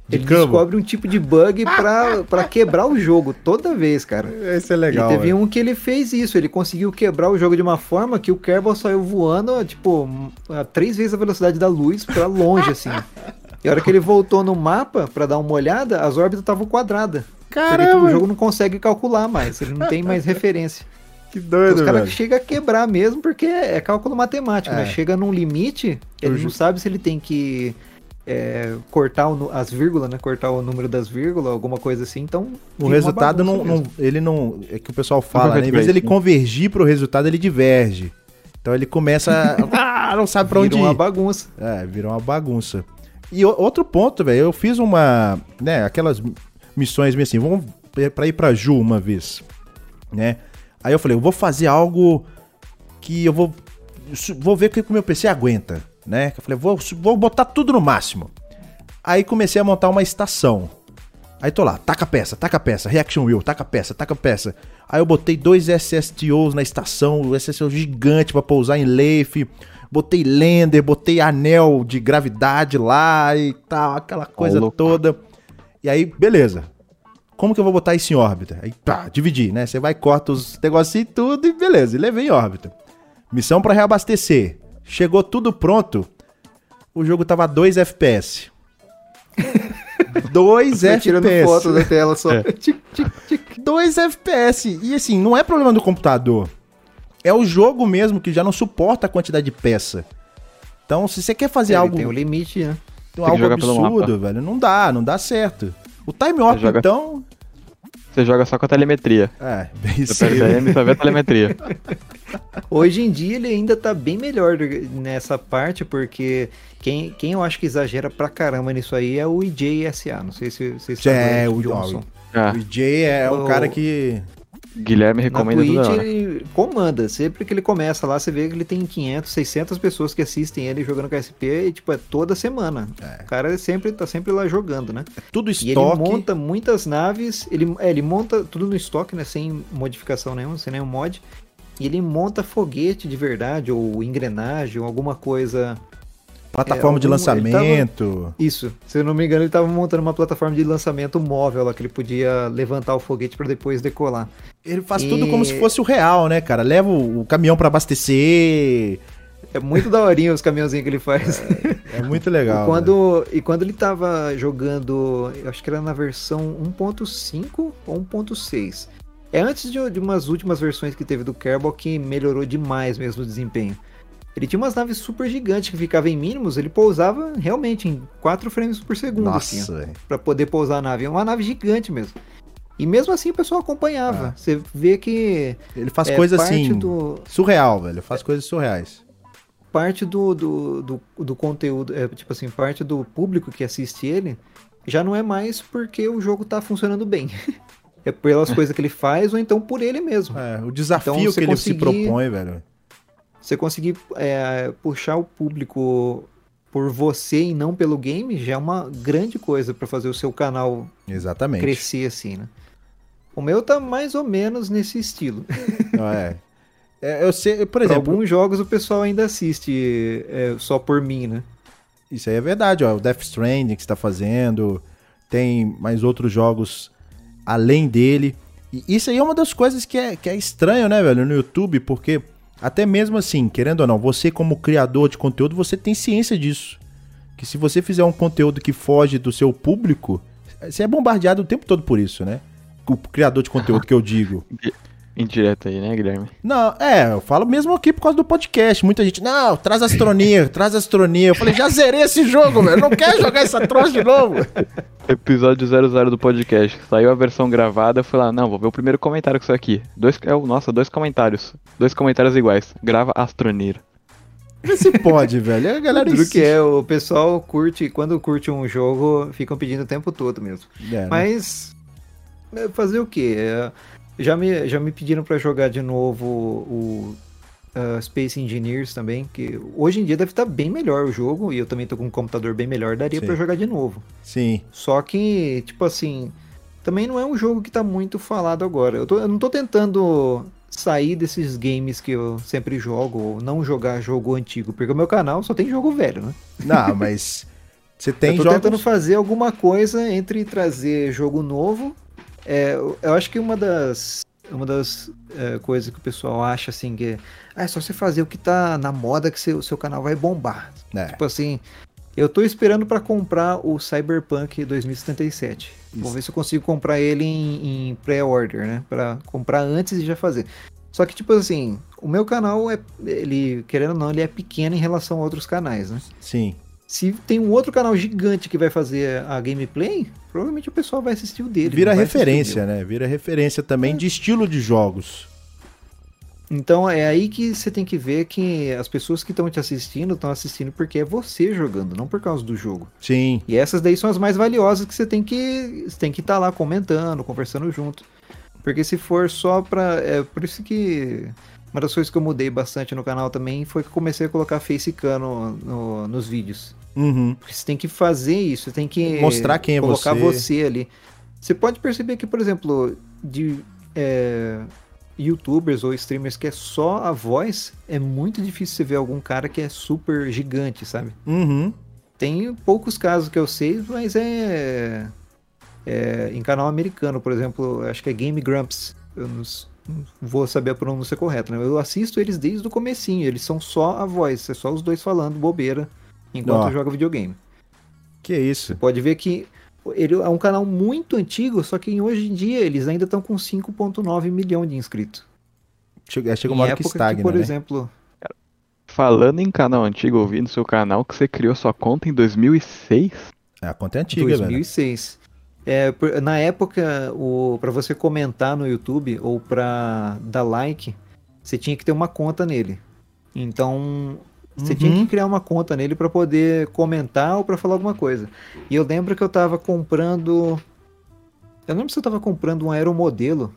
Ele descobre um tipo de bug pra, pra quebrar o jogo toda vez, cara. Esse é legal. E teve um que ele fez isso, ele conseguiu quebrar o jogo de uma forma que o Kerbal saiu voando, tipo, a três vezes a velocidade da luz pra longe, assim. E a hora que ele voltou no mapa pra dar uma olhada, as órbitas estavam quadradas. Caramba! Porque tipo, o jogo não consegue calcular mais, ele não tem mais referência. Que doido, Os caras chegam a quebrar mesmo, porque é cálculo matemático, né? é. né? Chega num limite, ele não sabe se ele tem que é, cortar o, as vírgulas, né? Cortar o número das vírgulas, alguma coisa assim. Então. O resultado não, não, Ele não. É que o pessoal fala, né? Em vez dele convergir pro resultado, ele diverge. Então ele começa. ah, não sabe pra onde ir. Virou uma bagunça. É, virou uma bagunça. E outro ponto, velho, eu fiz uma. né, aquelas missões meio assim, vamos pra ir pra Ju uma vez, né? Aí eu falei, eu vou fazer algo que eu vou vou ver o que o meu PC aguenta, né? Eu falei, vou, vou botar tudo no máximo. Aí comecei a montar uma estação. Aí tô lá, taca peça, taca peça, reaction wheel, taca peça, taca peça. Aí eu botei dois SSTOs na estação, o SSTO gigante para pousar em Leif. Botei lander, botei anel de gravidade lá e tal, aquela coisa oh, toda. E aí, beleza. Como que eu vou botar isso em órbita? Aí, pá, dividir, né? Você vai, corta os negocinhos e tudo e beleza, e levei em órbita. Missão para reabastecer. Chegou tudo pronto. O jogo tava 2 FPS. 2 FPS. tirando foto da tela só. É. 2 2 FPS. E assim, não é problema do computador. É o jogo mesmo que já não suporta a quantidade de peça. Então, se você quer fazer Ele algo. Tem um limite, né? Algo absurdo, velho. Não dá, não dá certo. O time op, joga... então. Você joga só com a telemetria. É, bem Você perde a M só vê a telemetria. Hoje em dia ele ainda tá bem melhor nessa parte, porque quem, quem eu acho que exagera pra caramba nisso aí é o IJSA. Não sei se vocês sabem. É, o Johnson. Ah. O IJ é o... cara que Guilherme recomenda Na Twitch ele comanda. Sempre que ele começa lá, você vê que ele tem 500, 600 pessoas que assistem ele jogando KSP e, tipo, é toda semana. É. O cara é sempre, tá sempre lá jogando, né? É tudo estoque. E ele monta muitas naves, ele, é, ele monta tudo no estoque, né? Sem modificação nenhuma, sem nenhum mod. E ele monta foguete de verdade, ou engrenagem, ou alguma coisa Plataforma é, de lançamento. Tava, isso, se eu não me engano, ele estava montando uma plataforma de lançamento móvel lá, que ele podia levantar o foguete para depois decolar. Ele faz e... tudo como se fosse o real, né, cara? Leva o, caminhão para abastecer. É muito daorinho os caminhãozinhos que ele faz. É, é muito legal. e, quando, e quando ele tava jogando, eu acho que era na versão 1.5 ou 1.6. É antes de, de umas últimas versões que teve do Kerbal que melhorou demais mesmo o desempenho. Ele tinha umas naves super gigantes que ficavam em mínimos, ele pousava realmente em 4 frames por segundo, Nossa, assim, para poder pousar a nave. É uma nave gigante mesmo. E mesmo assim o pessoal acompanhava. Ah. Você vê que. Ele faz é, coisa assim. Do... Surreal, velho. Faz coisas surreais. Parte do, do, do, do, conteúdo, é, tipo assim, parte do público que assiste ele já não é mais porque o jogo tá funcionando bem. é pelas coisas que ele faz ou então por ele mesmo. É, o desafio então, que ele conseguir... se propõe, velho você conseguir é, puxar o público por você e não pelo game já é uma grande coisa para fazer o seu canal Exatamente. crescer assim, né? O meu tá mais ou menos nesse estilo. Ah, é. é. Eu sei, por exemplo. Pra alguns jogos o pessoal ainda assiste é, só por mim, né? Isso aí é verdade, ó. O Death Stranding que está fazendo, tem mais outros jogos além dele. E isso aí é uma das coisas que é, que é estranho, né, velho, no YouTube, porque até mesmo assim, querendo ou não, você como criador de conteúdo, você tem ciência disso. Que se você fizer um conteúdo que foge do seu público, você é bombardeado o tempo todo por isso, né? O criador de conteúdo que eu digo. Indireto aí, né, Guilherme? Não, é, eu falo mesmo aqui por causa do podcast. Muita gente, não, traz astronia, traz astronia. Eu falei, já zerei esse jogo, velho. Não quero jogar essa troça de novo. Episódio 00 do podcast. Saiu a versão gravada, eu fui lá, não, vou ver o primeiro comentário com isso aqui. Dois, é, nossa, dois comentários. Dois comentários iguais. Grava astronia. Vê se pode, velho. A galera Tudo que é, o pessoal curte, quando curte um jogo, ficam pedindo o tempo todo mesmo. É, né? Mas, é, fazer o quê? É já me, já me pediram para jogar de novo o uh, Space Engineers também, que hoje em dia deve estar tá bem melhor o jogo, e eu também tô com um computador bem melhor, daria para jogar de novo. Sim. Só que, tipo assim, também não é um jogo que tá muito falado agora. Eu, tô, eu não tô tentando sair desses games que eu sempre jogo, ou não jogar jogo antigo, porque o meu canal só tem jogo velho, né? Não, mas você tem eu tô jogos... tentando fazer alguma coisa entre trazer jogo novo é, eu acho que uma das, uma das é, coisas que o pessoal acha assim que ah, é só você fazer o que tá na moda que seu, seu canal vai bombar. É. Tipo assim, eu tô esperando para comprar o Cyberpunk 2077. Isso. Vou ver se eu consigo comprar ele em, em pré-order, né? Para comprar antes de já fazer. Só que, tipo assim, o meu canal é. Ele, querendo ou não, ele é pequeno em relação a outros canais, né? Sim. Se tem um outro canal gigante que vai fazer a gameplay, provavelmente o pessoal vai assistir o dele. Vira referência, né? Vira referência também é. de estilo de jogos. Então é aí que você tem que ver que as pessoas que estão te assistindo estão assistindo porque é você jogando, não por causa do jogo. Sim. E essas daí são as mais valiosas que você tem que você tem que estar tá lá comentando, conversando junto. Porque se for só pra. É por isso que uma das coisas que eu mudei bastante no canal também foi que comecei a colocar facecam no, no, nos vídeos. Uhum. Porque você tem que fazer isso, você tem que mostrar quem é colocar você. você ali. Você pode perceber que, por exemplo, de é, youtubers ou streamers que é só a voz, é muito difícil você ver algum cara que é super gigante, sabe? Uhum. Tem poucos casos que eu sei, mas é, é em canal americano, por exemplo, acho que é Game Grumps. Eu não, não vou saber a pronúncia correta, né? Eu assisto eles desde o comecinho, eles são só a voz, é só os dois falando bobeira enquanto oh. joga videogame. Que isso? Você pode ver que ele é um canal muito antigo, só que hoje em dia eles ainda estão com 5.9 milhões de inscritos. Chega, chega uma hora que estagna, por né? exemplo, Falando em canal antigo, eu vi no seu canal que você criou sua conta em 2006. É, a conta é antiga, velho. 2006. É, na época, o para você comentar no YouTube ou pra dar like, você tinha que ter uma conta nele. Então, você tinha Uhum. que criar uma conta nele pra poder comentar ou pra falar alguma coisa. E eu lembro que eu tava comprando eu não lembro se eu tava comprando um aeromodelo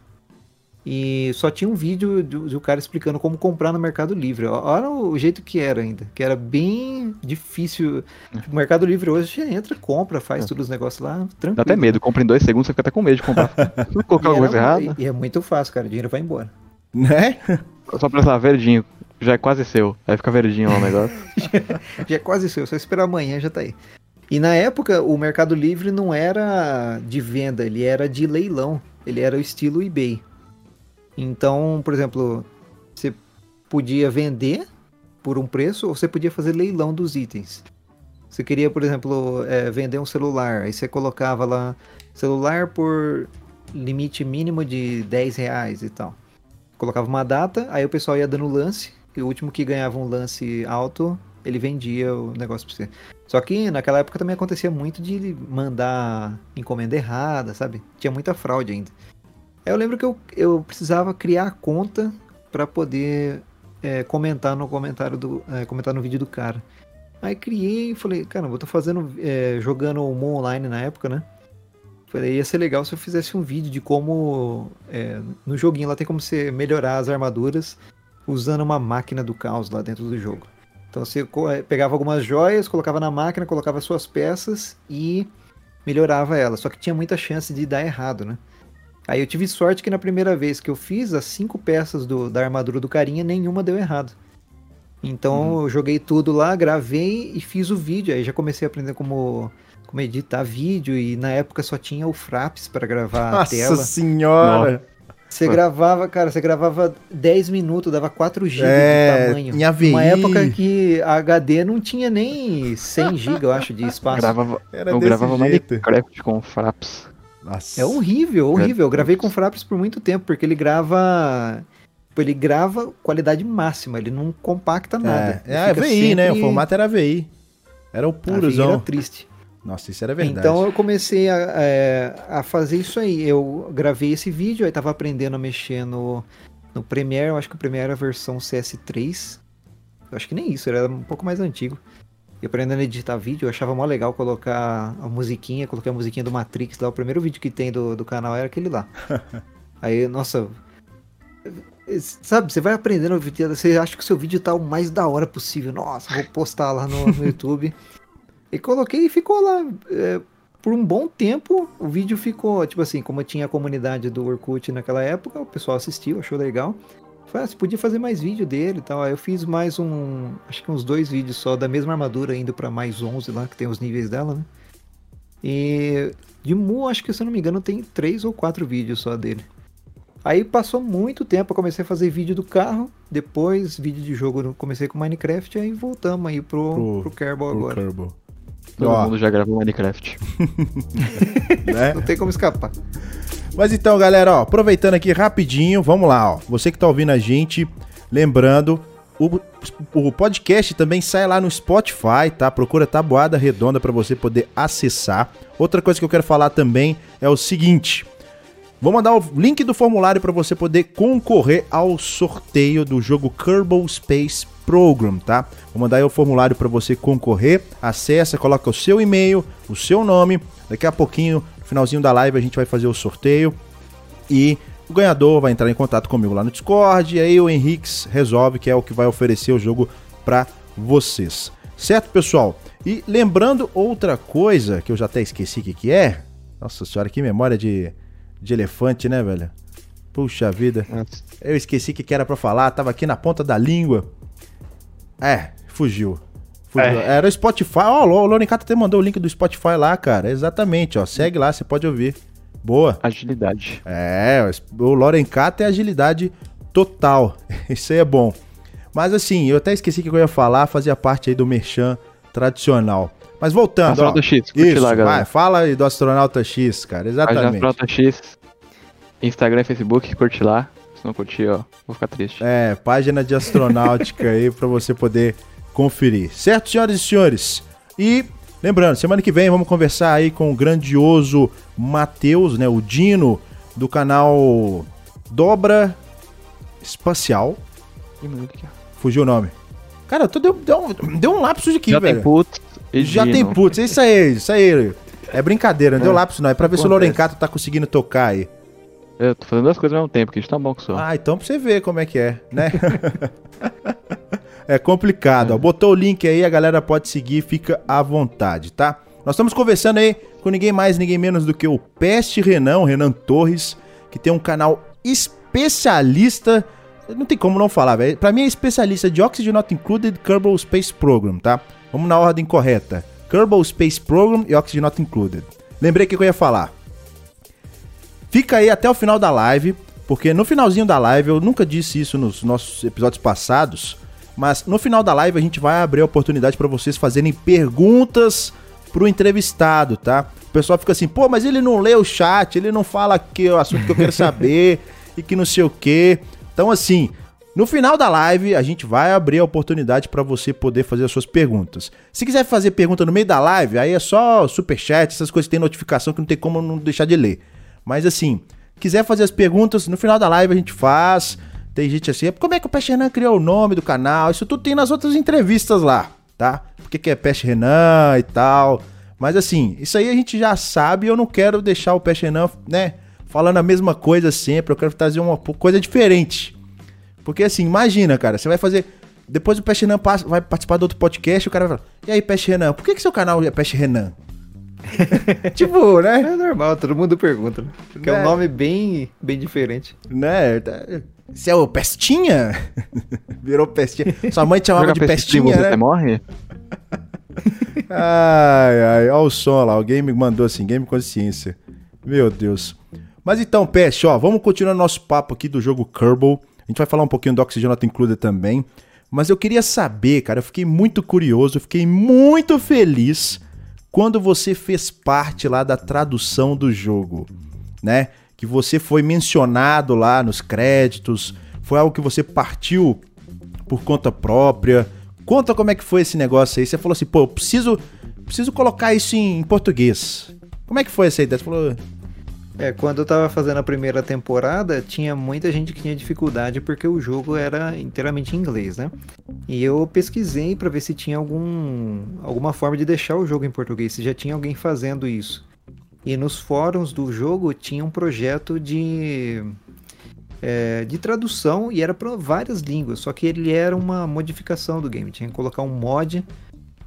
e só tinha um vídeo do, do cara explicando como comprar no Mercado Livre. Olha o jeito que era ainda, que era bem difícil. O Mercado Livre hoje você entra, compra, faz É. todos os negócios lá, tranquilo. Dá até medo, compra em dois segundos, você fica até com medo de comprar. Se colocar E, alguma coisa era- errada, e é muito fácil, cara. O dinheiro vai embora. Né? só pra estar verdinho. Já é quase seu. Aí fica verdinho lá o negócio. Já é quase seu, só esperar amanhã já tá aí. E na época o Mercado Livre não era de venda, ele era de leilão. Ele era o estilo eBay. Então, por exemplo, você podia vender por um preço ou você podia fazer leilão dos itens. Você queria, por exemplo, eh, vender um celular, aí você colocava lá celular por limite mínimo de 10 reais e tal. Colocava uma data, aí o pessoal ia dando lance, o último que ganhava um lance alto, ele vendia o negócio pra você. Só que naquela época também acontecia muito de mandar encomenda errada, sabe? Tinha muita fraude ainda. Eu lembro que eu, eu precisava criar a conta para poder é, comentar no comentário do é, comentar no vídeo do cara. Aí criei e falei, caramba, eu tô fazendo é, jogando o Mon Online na época, né? Falei, ia ser legal se eu fizesse um vídeo de como é, no joguinho lá tem como você melhorar as armaduras usando uma máquina do caos lá dentro do jogo. Então você eh, pegava algumas joias, colocava na máquina, colocava suas peças e melhorava elas. Só que tinha muita chance de dar errado, né? Aí eu tive sorte que na primeira vez que eu fiz as cinco peças do- da armadura do carinha, nenhuma deu errado. Então eu joguei tudo lá, gravei e fiz o vídeo. Aí já comecei a aprender como, como editar vídeo e na época só tinha o Fraps para gravar a Nossa tela. senhora! Você gravava, cara, você gravava 10 minutos, dava 4 GB É, de tamanho. em AVI. Uma época que a HD não tinha nem 100 GB, eu acho, de espaço. Gravava, Era eu desse gravava jeito. Minecraft com Fraps. Nossa. É horrível, horrível. Eu gravei com Fraps por muito tempo, porque ele grava. tipo, Ele grava qualidade máxima, ele não compacta nada. É, é a VI, né? O sempre- formato era VI. Era o VI Era triste. Nossa, isso era verdade. Então eu comecei a, é, a fazer isso aí. Eu gravei esse vídeo, aí tava aprendendo a mexer no, no Premiere. Eu acho que o Premiere era a versão CS3. Eu acho que nem isso, era um pouco mais antigo. E aprendendo a editar vídeo, eu achava mó legal colocar a musiquinha, coloquei a musiquinha do Matrix lá. O primeiro vídeo que tem do, do canal era aquele lá. aí, nossa. Sabe, você vai aprendendo, você acha que o seu vídeo tá o mais da hora possível. Nossa, vou postar lá no, no YouTube. E coloquei e ficou lá. é, por um bom tempo, o vídeo ficou, tipo assim, como tinha a comunidade do Orkut naquela época, o pessoal assistiu, achou legal. Falei, ah, você podia fazer mais vídeo dele e tal. Aí eu fiz mais um, acho que uns dois vídeos só da mesma armadura, indo pra mais 11 lá, que tem os níveis dela, né? E de Mu, acho que se eu não me engano, tem três ou quatro vídeos só dele. Aí passou muito tempo, eu comecei a fazer vídeo do carro, depois vídeo de jogo, comecei com Minecraft, aí voltamos aí pro, Pro- pro, Kerbal Pro agora. Kerbal. Todo Ó, mundo já gravou Minecraft. né? Não tem como escapar. Mas então, galera, ó, aproveitando aqui rapidinho, vamos lá, ó. Você que tá ouvindo a gente, lembrando, o, o podcast também sai lá no Spotify, tá? Procura Tabuada Redonda para você poder acessar. Outra coisa que eu quero falar também é o seguinte: Vou mandar o link do formulário para você poder concorrer ao sorteio do jogo Kerbal Space Program, tá? Vou mandar o formulário para você concorrer. Acessa, coloca o seu e-mail, o seu nome. Daqui a pouquinho, no finalzinho da live, a gente vai fazer o sorteio. E o ganhador vai entrar em contato comigo lá no Discord. E aí o Henriques resolve que é o que vai oferecer o jogo para vocês. Certo, pessoal? E lembrando outra coisa que eu já até esqueci o que, que é. Nossa senhora, que memória de, de elefante, né, velho? Puxa vida. Eu esqueci o que, que era pra falar, tava aqui na ponta da língua. É, fugiu. Fugiu. É. Era o Spotify. Ó, o Lorencato até mandou o link do Spotify lá, cara. Exatamente, ó. Segue lá, você pode ouvir. Boa. Agilidade. É, o Lorencato é agilidade total. Isso aí é bom. Mas assim, eu até esqueci que eu ia falar, fazia parte aí do merchan tradicional. Mas voltando, ó. Astronauta X, curte Isso, lá, galera. vai, fala aí do Astronauta X, cara, exatamente. Astronauta X, Instagram e Facebook, curte lá. Se não curtir, ó, vou ficar triste. É, página de astronáutica aí pra você poder conferir. Certo, senhoras e senhores? E lembrando, semana que vem vamos conversar aí com o grandioso Matheus, né, o Dino do canal Dobra Espacial. Ih, meu Deus, aqui, ó. Fugiu o nome. Cara, eu tô deu, deu, um- deu um lapso aqui, Já velho. tem putz e Já tem putz, é isso aí, isso aí. É brincadeira, não deu É, lapso não, é pra ver se o acontece. Lorencato tá conseguindo tocar aí. Eu tô fazendo duas coisas ao mesmo tempo, que a gente tá bom que sou. Ah, então pra você ver como é que é, né? é complicado. Ó. Botou o link aí, a galera pode seguir, fica à vontade, tá? Nós estamos conversando aí com ninguém mais, ninguém menos do que o Peste Renan, o Renan Torres, que tem um canal especialista. Não tem como não falar, velho. Pra mim é especialista de Oxygen Not Included Kerbal Space Program, tá? Vamos na ordem correta. Kerbal Space Program e Oxygen Not Included. Lembrei o que eu ia falar. Fica aí até o final da live, porque no finalzinho da live, eu nunca disse isso nos nossos episódios passados, mas no final da live a gente vai abrir a oportunidade para vocês fazerem perguntas pro entrevistado, tá? O pessoal fica assim, pô, mas ele não lê o chat, ele não fala aqui o assunto que eu quero saber e que não sei o quê. Então, assim, no final da live, a gente vai abrir a oportunidade para você poder fazer as suas perguntas. Se quiser fazer pergunta no meio da live, aí é só superchat, essas coisas que tem notificação que não tem como não deixar de ler. Mas assim, quiser fazer as perguntas, no final da live a gente faz. Tem gente assim, como é que o Peste Renan criou o nome do canal? Isso tudo tem nas outras entrevistas lá, tá? Por que, que é Peste Renan e tal. Mas assim, isso aí a gente já sabe eu não quero deixar o Peste Renan, né, falando a mesma coisa sempre. Eu quero trazer uma coisa diferente. Porque assim, imagina, cara, você vai fazer. Depois o Peste Renan passa- vai participar do outro podcast, o cara vai falar: E aí, Peste Renan, por que, que seu canal é Peste Renan? tipo, né? É normal, todo mundo pergunta, né? Porque é Né? um nome bem, bem diferente. Né? tá- Você é o Pestinha? Virou Pestinha. Sua mãe te chamava de Pestinha, Pestinha, você né? morre? Ai, ai, olha o som lá. Alguém me mandou assim, Game Consciência. Meu Deus. Mas então, Peste, ó, vamos continuar nosso papo aqui do jogo Kerbal. Gente vai falar um pouquinho do Oxygen Not Included também. Mas eu queria saber, cara, eu fiquei muito curioso, eu fiquei muito feliz quando você fez parte lá da tradução do jogo, né? Que você foi mencionado lá nos créditos, foi algo que você partiu por conta própria. Conta como é que foi esse negócio aí. Você falou assim, pô, eu preciso, preciso colocar isso em português. Como é que foi essa ideia? Você falou, É, quando eu tava fazendo a primeira temporada, tinha muita gente que tinha dificuldade porque o jogo era inteiramente em inglês, né? E eu pesquisei pra ver se tinha algum, alguma forma de deixar o jogo em português, se já tinha alguém fazendo isso. E nos fóruns do jogo tinha um projeto de é, de tradução e era para várias línguas, só que ele era uma modificação do game. Tinha que colocar um mod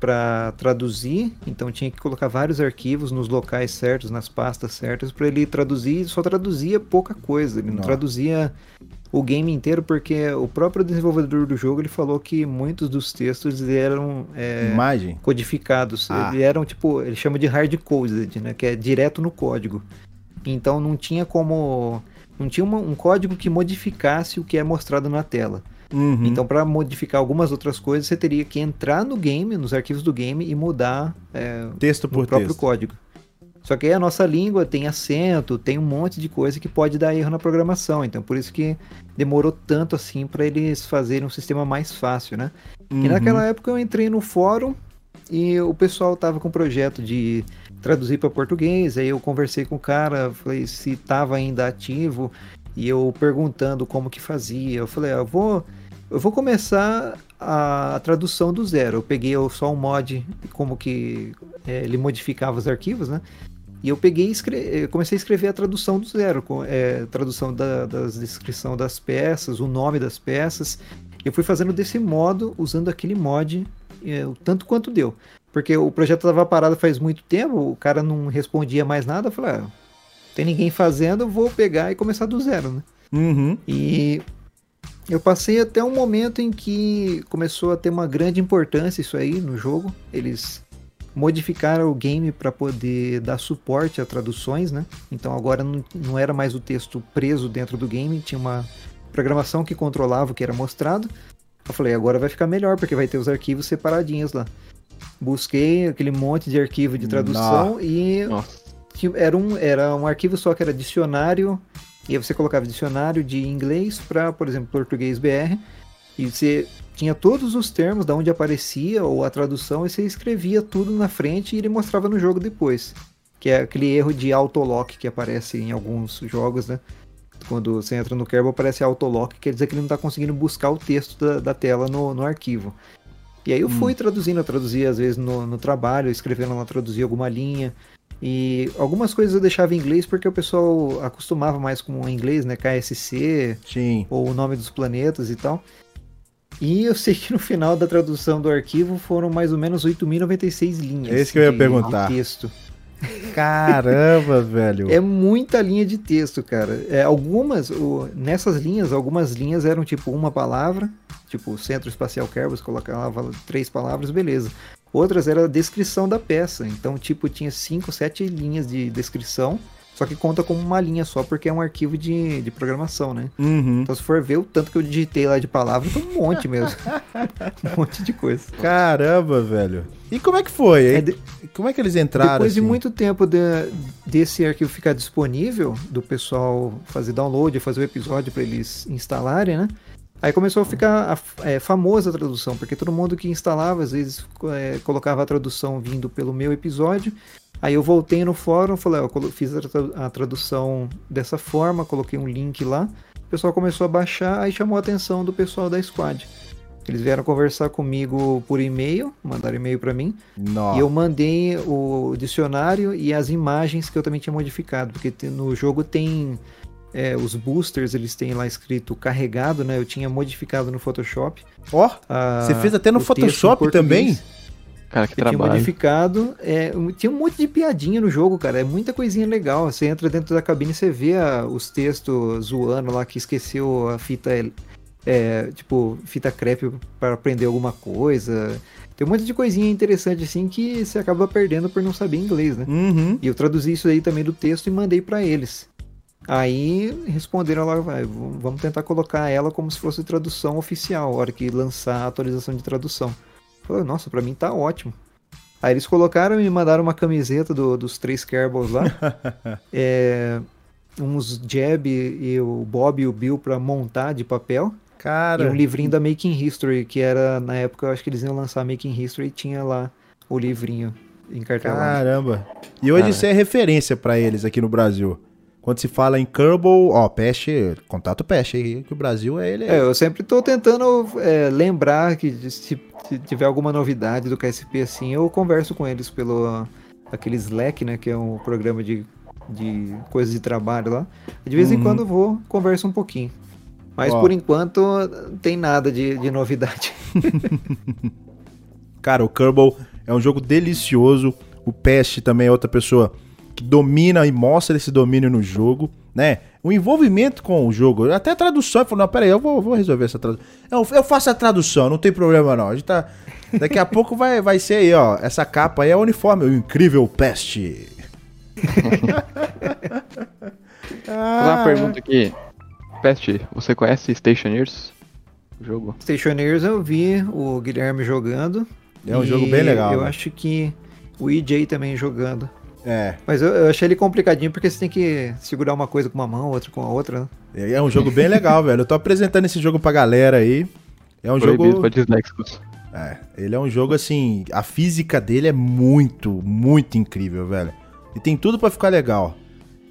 para traduzir, então tinha que colocar vários arquivos nos locais certos, nas pastas certas, para ele traduzir. e Só traduzia pouca coisa, ele não Nossa. traduzia o game inteiro, porque o próprio desenvolvedor do jogo ele falou que muitos dos textos eram é, imagem? codificados. Ah. Eles eram tipo, ele chama de hard coded, né? Que é direto no código. Então não tinha como. Não tinha uma- um código que modificasse o que é mostrado na tela. Uhum. Então, para modificar algumas outras coisas, você teria que entrar no game, nos arquivos do game e mudar é, texto por próprio texto. código. Só que aí a nossa língua tem acento, tem um monte de coisa que pode dar erro na programação. Então, por isso que demorou tanto assim para eles fazerem um sistema mais fácil, né? E Uhum. naquela época eu entrei no fórum e o pessoal tava com um projeto de traduzir para português. Aí eu conversei com o cara, falei se tava ainda ativo e eu perguntando como que fazia. Eu falei, ah, eu vou eu vou começar a tradução do zero. Eu peguei só um mod como que é, ele modificava os arquivos, né? E eu peguei e escre- comecei a escrever a tradução do zero, com, é, tradução da, das descrição das peças, o nome das peças. Eu fui fazendo desse modo, usando aquele mod, é, o tanto quanto deu. Porque o projeto estava parado faz muito tempo, o cara não respondia mais nada. Eu falei, ah, tem ninguém fazendo, eu vou pegar e começar do zero, né? Uhum. E eu passei até um momento em que começou a ter uma grande importância isso aí no jogo. Eles modificaram o game para poder dar suporte a traduções, né? Então agora não, não era mais o texto preso dentro do game, tinha uma programação que controlava o que era mostrado. Eu falei, agora vai ficar melhor, porque vai ter os arquivos separadinhos lá. busquei aquele monte de arquivo de tradução e Nossa. era um, era um arquivo só que era dicionário, e aí você colocava dicionário de inglês para, por exemplo, português BR, e você tinha todos os termos da onde aparecia ou a tradução, e você escrevia tudo na frente e ele mostrava no jogo depois. Que é aquele erro de autolock que aparece em alguns jogos, né? Quando você entra no Kerbal aparece autolock, quer dizer que ele não está conseguindo buscar o texto da, da tela no, no arquivo. E aí eu fui traduzindo, eu traduzia às vezes no, no trabalho, escrevendo lá, traduzia alguma linha. E algumas coisas eu deixava em inglês porque o pessoal acostumava mais com o inglês, né? KSC, Sim. ou o nome dos planetas e tal. E eu sei que no final da tradução do arquivo foram mais ou menos 8.096 linhas. É isso que eu ia de- perguntar. De texto. Caramba, velho. É muita linha de texto, cara. É, algumas, o- nessas linhas, algumas linhas eram tipo uma palavra, tipo Centro Espacial Kerbal, você colocava três palavras, beleza. Outras era a descrição da peça, então tipo tinha cinco, sete linhas de descrição, só que conta como uma linha só, porque é um arquivo de, de programação, né? Uhum. Então se for ver o tanto que eu digitei lá de palavras, um monte mesmo. um monte de coisa. Caramba, velho. E como é que foi? É, hein? de- Como é que eles entraram? Depois de assim? muito tempo de- desse arquivo ficar disponível, do pessoal fazer download, fazer o episódio para eles instalarem, né? Aí começou a ficar a- é, famosa a tradução, porque todo mundo que instalava, às vezes, é, colocava a tradução vindo pelo meu episódio. Aí eu voltei no fórum, falei, ó, eu fiz a, tra- a tradução dessa forma, coloquei um link lá. O pessoal começou a baixar, aí chamou a atenção do pessoal da Squad. Eles vieram conversar comigo por e-mail, mandaram e-mail para mim. Nossa. E eu mandei o dicionário e as imagens que eu também tinha modificado, porque no jogo tem é, os boosters, eles têm lá escrito carregado, né? Eu tinha modificado no Photoshop. Ó, a- você fez até no Photoshop também? Cara, que Eu tinha trabalho. modificado. é, tinha um monte de piadinha no jogo, cara. É muita coisinha legal. Você entra dentro da cabine e você vê a- os textos zoando lá que esqueceu a fita. é, tipo, fita crepe para aprender alguma coisa. Tem um monte de coisinha interessante assim que você acaba perdendo por não saber inglês, né? Uhum. E eu traduzi isso aí também do texto e mandei pra eles. Aí responderam v- vamos tentar colocar ela como se fosse tradução oficial, a hora que lançar a atualização de tradução. Falei, nossa, pra mim tá ótimo. Aí eles colocaram e me mandaram uma camiseta do- dos três Kerbals lá. É, uns Jeb e o Bob e o Bill pra montar de papel. E Cara, um livrinho da Making History, que era, na época, eu acho que eles iam lançar Making History e tinha lá o livrinho encartelado. caramba. E hoje Cara. isso é referência pra eles aqui no Brasil. Quando se fala em Kerbal, ó, Peste, contato Peste aí, que o Brasil é ele. É, eu sempre tô tentando é, lembrar que se, se tiver alguma novidade do KSP assim, eu converso com eles pelo aquele Slack, né, que é um programa de, de coisas de trabalho lá. De vez em Uhum. quando eu vou, converso um pouquinho. Mas Ó. por enquanto tem nada de, de novidade. Cara, o Kerbal é um jogo delicioso. O Peste também é outra pessoa que domina e mostra esse domínio no jogo, né? O envolvimento com o jogo, até a tradução, eu falo, não, peraí, eu vou, vou resolver essa tradução. Eu, eu faço a tradução, não tem problema não. A gente tá, daqui a pouco vai, vai ser aí, ó, essa capa aí é o uniforme, o incrível Peste. Fazer uma pergunta aqui. Peste, você conhece Stationers? O jogo? Stationers eu vi o Guilherme jogando. É um jogo bem legal, Eu né? acho que o EJ também jogando. É, Mas eu, eu achei ele complicadinho porque você tem que segurar uma coisa com uma mão, outra com a outra. né? é um jogo bem legal, velho. Eu tô apresentando esse jogo pra galera aí. É um Proibido jogo pra disléxicos. É, ele é um jogo assim, a física dele é muito, muito incrível, velho. E tem tudo pra ficar legal.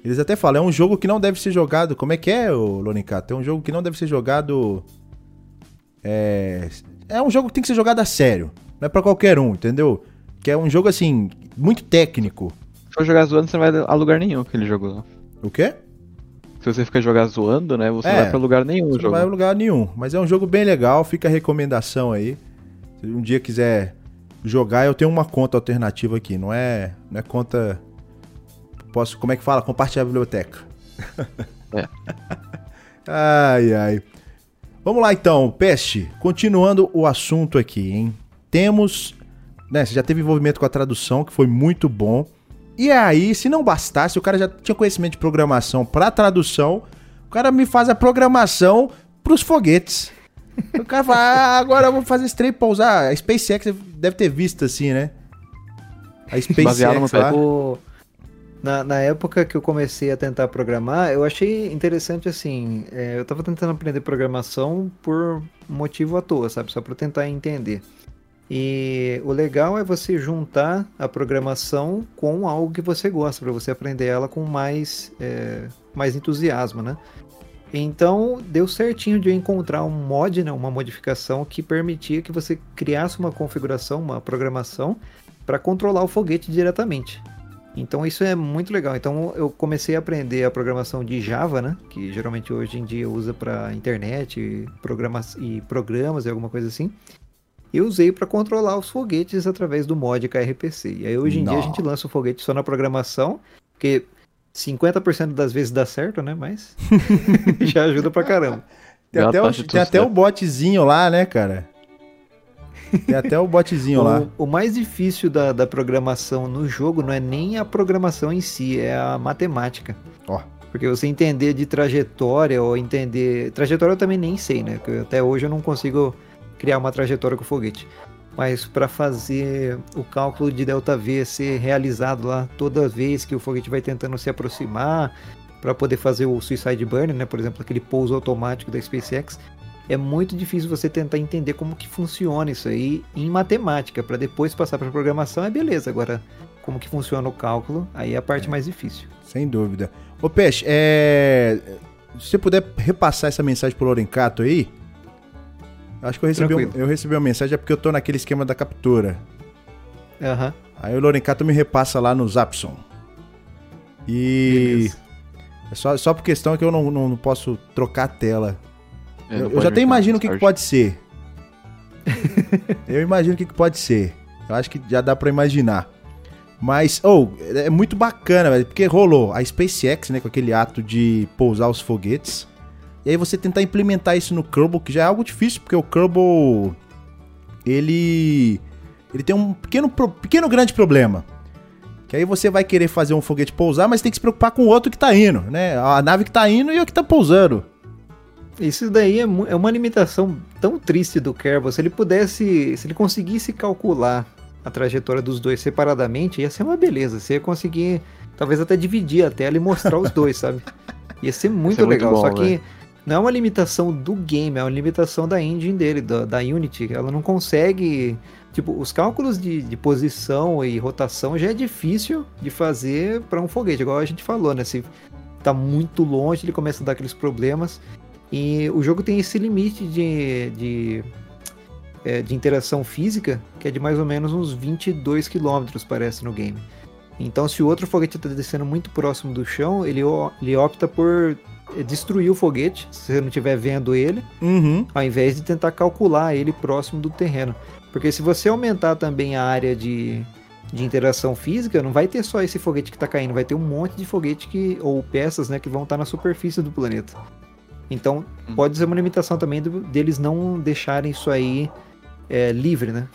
Eles até falam, é um jogo que não deve ser jogado. Como é que é, o Lonicato? É um jogo que não deve ser jogado. É. É um jogo que tem que ser jogado a sério. Não é pra qualquer um, entendeu? Que é um jogo assim, muito técnico. Se for jogar zoando, você não vai a lugar nenhum aquele jogo lá. O quê? Se você ficar jogar zoando, né, você É, não vai pra lugar nenhum Não jogo. vai a lugar nenhum. Mas é um jogo bem legal, fica a recomendação aí. Se um dia quiser jogar, eu tenho uma conta alternativa aqui. Não é, não é conta. Posso, como é que fala? Compartilhar a biblioteca. É. ai, ai. Vamos lá então, Peste. Continuando o assunto aqui, hein? Temos. Né, você já teve envolvimento com a tradução, que foi muito bom. E aí, se não bastasse, o cara já tinha conhecimento de programação para tradução, o cara me faz a programação pros foguetes. O cara fala, ah, agora eu vou fazer esse trem pra usar. A SpaceX deve ter visto assim, né? A Baseado no SpaceX lá. O- Na, na época que eu comecei a tentar programar, eu achei interessante assim. é, eu tava tentando aprender programação por motivo à toa, sabe? Só pra tentar entender. E o legal é você juntar a programação com algo que você gosta, pra você aprender ela com mais, é, mais entusiasmo, né? Então deu certinho de encontrar um mod, né, uma modificação que permitia que você criasse uma configuração, uma programação para controlar o foguete diretamente. Então isso é muito legal. Então eu comecei a aprender a programação de Java, né, que geralmente hoje em dia usa para internet, programas e programas e alguma coisa assim. Eu usei para controlar os foguetes através do mod KRPC. E aí hoje em dia a gente lança o foguete só na programação, porque 50% das vezes dá certo, né, mas já ajuda pra caramba. Tem até, o, tem até o botzinho lá, né, cara? Tem até o botzinho lá. O, o mais difícil da, da programação no jogo não é nem a programação em si, é a matemática. Ó. Porque você entender de trajetória ou entender. Trajetória eu também nem sei, né? Porque até hoje eu não consigo criar uma trajetória com o foguete. Mas para fazer o cálculo de delta V ser realizado lá toda vez que o foguete vai tentando se aproximar, para poder fazer o suicide burn, né? Por exemplo, aquele pouso automático da SpaceX, é muito difícil você tentar entender como que funciona isso aí em matemática, para depois passar para programação é beleza. Agora, como que funciona o cálculo, aí é a parte mais difícil. Sem dúvida. Ô, Peixe, é... se você puder repassar essa mensagem pro Lorencato aí. Acho que eu recebi, um- eu recebi uma mensagem, é porque eu tô naquele esquema da captura. Aham. Aí o Lorencato me repassa lá no Zapson. E beleza. é só, só por questão que eu não, não, não posso trocar a tela. É, eu, eu já até imagino o que, que pode ser. eu imagino o que, que pode ser. Eu acho que já dá pra imaginar. Mas, oh, é muito bacana, velho, porque rolou a SpaceX, né, com aquele ato de pousar os foguetes. E aí você tentar implementar isso no Kerbal, que já é algo difícil, porque o Kerbal ele ele tem um pequeno pequeno grande problema. Que aí você vai querer fazer um foguete pousar, mas tem que se preocupar com o outro que tá indo, né? A nave que tá indo e o que tá pousando. Isso daí é, é uma limitação tão triste do Kerbal. Se ele pudesse, se ele conseguisse calcular a trajetória dos dois separadamente, ia ser uma beleza. Você ia conseguir, talvez até dividir a tela e mostrar os dois, sabe? Ia ser muito ser muito legal. bom, Só que velho. Não é uma limitação do game, é uma limitação da engine dele, da, da Unity. Ela não consegue. Tipo, os cálculos de, de posição e rotação já é difícil de fazer para um foguete, igual a gente falou, né? Se tá muito longe, ele começa a dar aqueles problemas. E o jogo tem esse limite de, de, é, de interação física, que é de mais ou menos uns 22 km, parece, no game. Então, se o outro foguete está descendo muito próximo do chão, ele, ele opta por destruir o foguete, se você não estiver vendo ele, Uhum. ao invés de tentar calcular ele próximo do terreno. Porque se você aumentar também a área de, de interação física, não vai ter só esse foguete que está caindo, vai ter um monte de foguete que, ou peças né, que vão estar na superfície do planeta. Então Hum. pode ser uma limitação também do- deles não deixarem isso aí é, livre, né?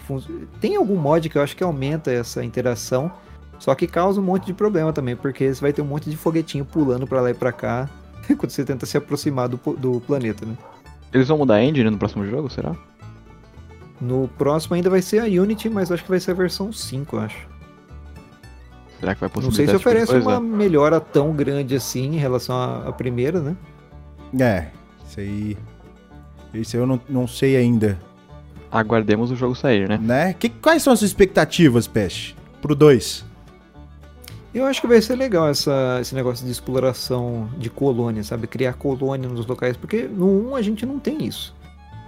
Tem algum mod que eu acho que aumenta essa interação, só que causa um monte de problema também, porque você vai ter um monte de foguetinho pulando para lá e para cá quando você tenta se aproximar do, do planeta, né? Eles vão mudar a engine no próximo jogo, será? No próximo ainda vai ser a Unity, mas acho que vai ser a versão 5, eu acho. Será que vai Não sei possibilitar se tipo oferece coisa? uma melhora tão grande assim em relação à, à primeira, né? É, isso aí. Isso aí eu não, não sei ainda. Aguardemos o jogo sair, né? Né? Que, quais são as suas expectativas, Peixe? Pro 2? Eu acho que vai ser legal essa, esse negócio de exploração de colônia, sabe? Criar colônia nos locais, porque no 1 a gente não tem isso.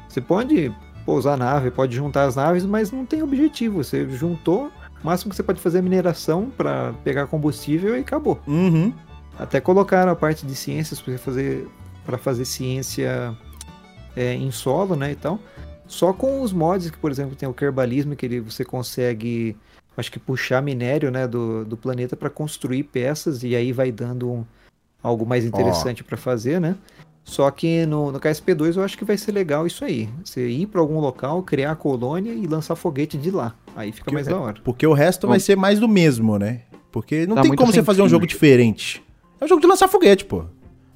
Você pode pousar a nave, pode juntar as naves, mas não tem objetivo. Você juntou, o máximo que você pode fazer é mineração para pegar combustível e acabou. Uhum. Até colocaram a parte de ciências para fazer para fazer ciência é, em solo, né, e tal. Só com os mods que, por exemplo, tem o kerbalismo que ele, você consegue, acho que puxar minério, né, do, do planeta para construir peças e aí vai dando um- algo mais interessante para fazer, né? Só que no, no KSP2 eu acho que vai ser legal isso aí. Você ir para algum local, criar a colônia e lançar foguete de lá. Aí fica Que- mais da hora. Porque o resto vai ser mais do mesmo, né? Porque não tem como você fazer um sentido. jogo diferente. É um jogo de lançar foguete, pô.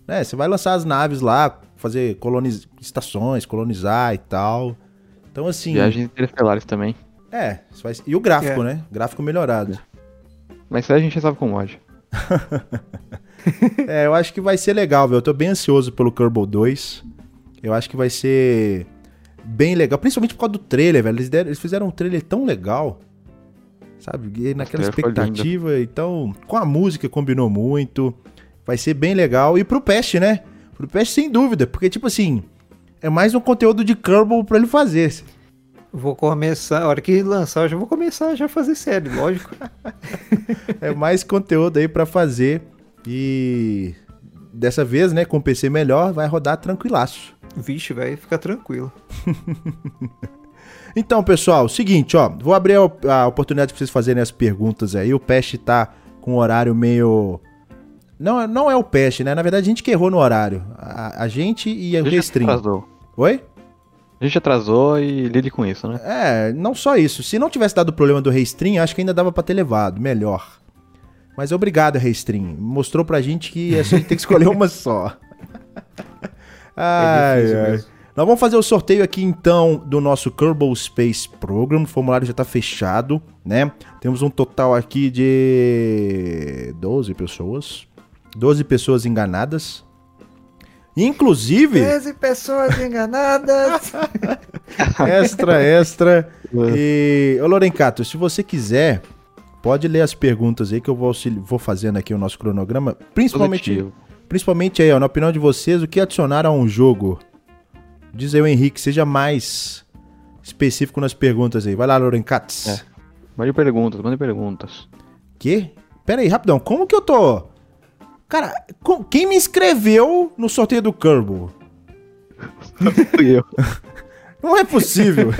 né? Você vai lançar as naves lá, fazer coloniz... estações, colonizar e tal. Então, assim. Viagens interestelares também. É, vai... e o gráfico, É. né? Gráfico melhorado. Mas isso aí a gente resolve com mod. É, eu acho que vai ser legal, velho. Eu tô bem ansioso pelo Kerbal 2. Eu acho que vai ser bem legal, principalmente por causa do trailer, velho. Eles, deram- eles fizeram um trailer tão legal, sabe? E naquela expectativa. Então, com a música combinou muito. Vai ser bem legal. E pro Pest, né? Pro Pest, sem dúvida. Porque, tipo assim, é mais um conteúdo de Kerbal pra ele fazer. Vou começar, a hora que lançar, eu já vou começar já a fazer série, lógico. É mais conteúdo aí pra fazer. E dessa vez, né, com o PC melhor, vai rodar tranquilaço. Vixe, vai ficar tranquilo. Então, pessoal, seguinte, ó, vou abrir a, a oportunidade pra vocês fazerem as perguntas aí. O Pest tá com um horário meio. Não, não é o Pest, né? Na verdade, a gente que errou no horário. A, a gente e A o Restream. Oi? A gente atrasou e lide com isso, né? É, não só isso. Se não tivesse dado o problema do Restream, acho que ainda dava pra ter levado. Melhor. Mas obrigado, Restream. Mostrou pra gente que a gente tem que escolher uma só. Ai, é ai. Nós vamos fazer o sorteio aqui então do nosso Kerbal Space Program. O formulário já está fechado, né? Temos um total aqui de 12 pessoas. 12 pessoas enganadas. Inclusive, 13 pessoas enganadas. extra, extra. E, ô Lorencato, se você quiser, pode ler as perguntas aí que eu vou, vou fazendo aqui o nosso cronograma. Principalmente, Positivo. principalmente aí, ó, na opinião de vocês, o que adicionar a um jogo? Diz aí o Henrique, seja mais específico nas perguntas aí. Vai lá, Lorencatos. É. Mande perguntas, mande perguntas. Quê? Pera aí, rapidão. Como que eu tô... Cara, com- quem me inscreveu no sorteio do Kerbal? Fui eu. Não é possível.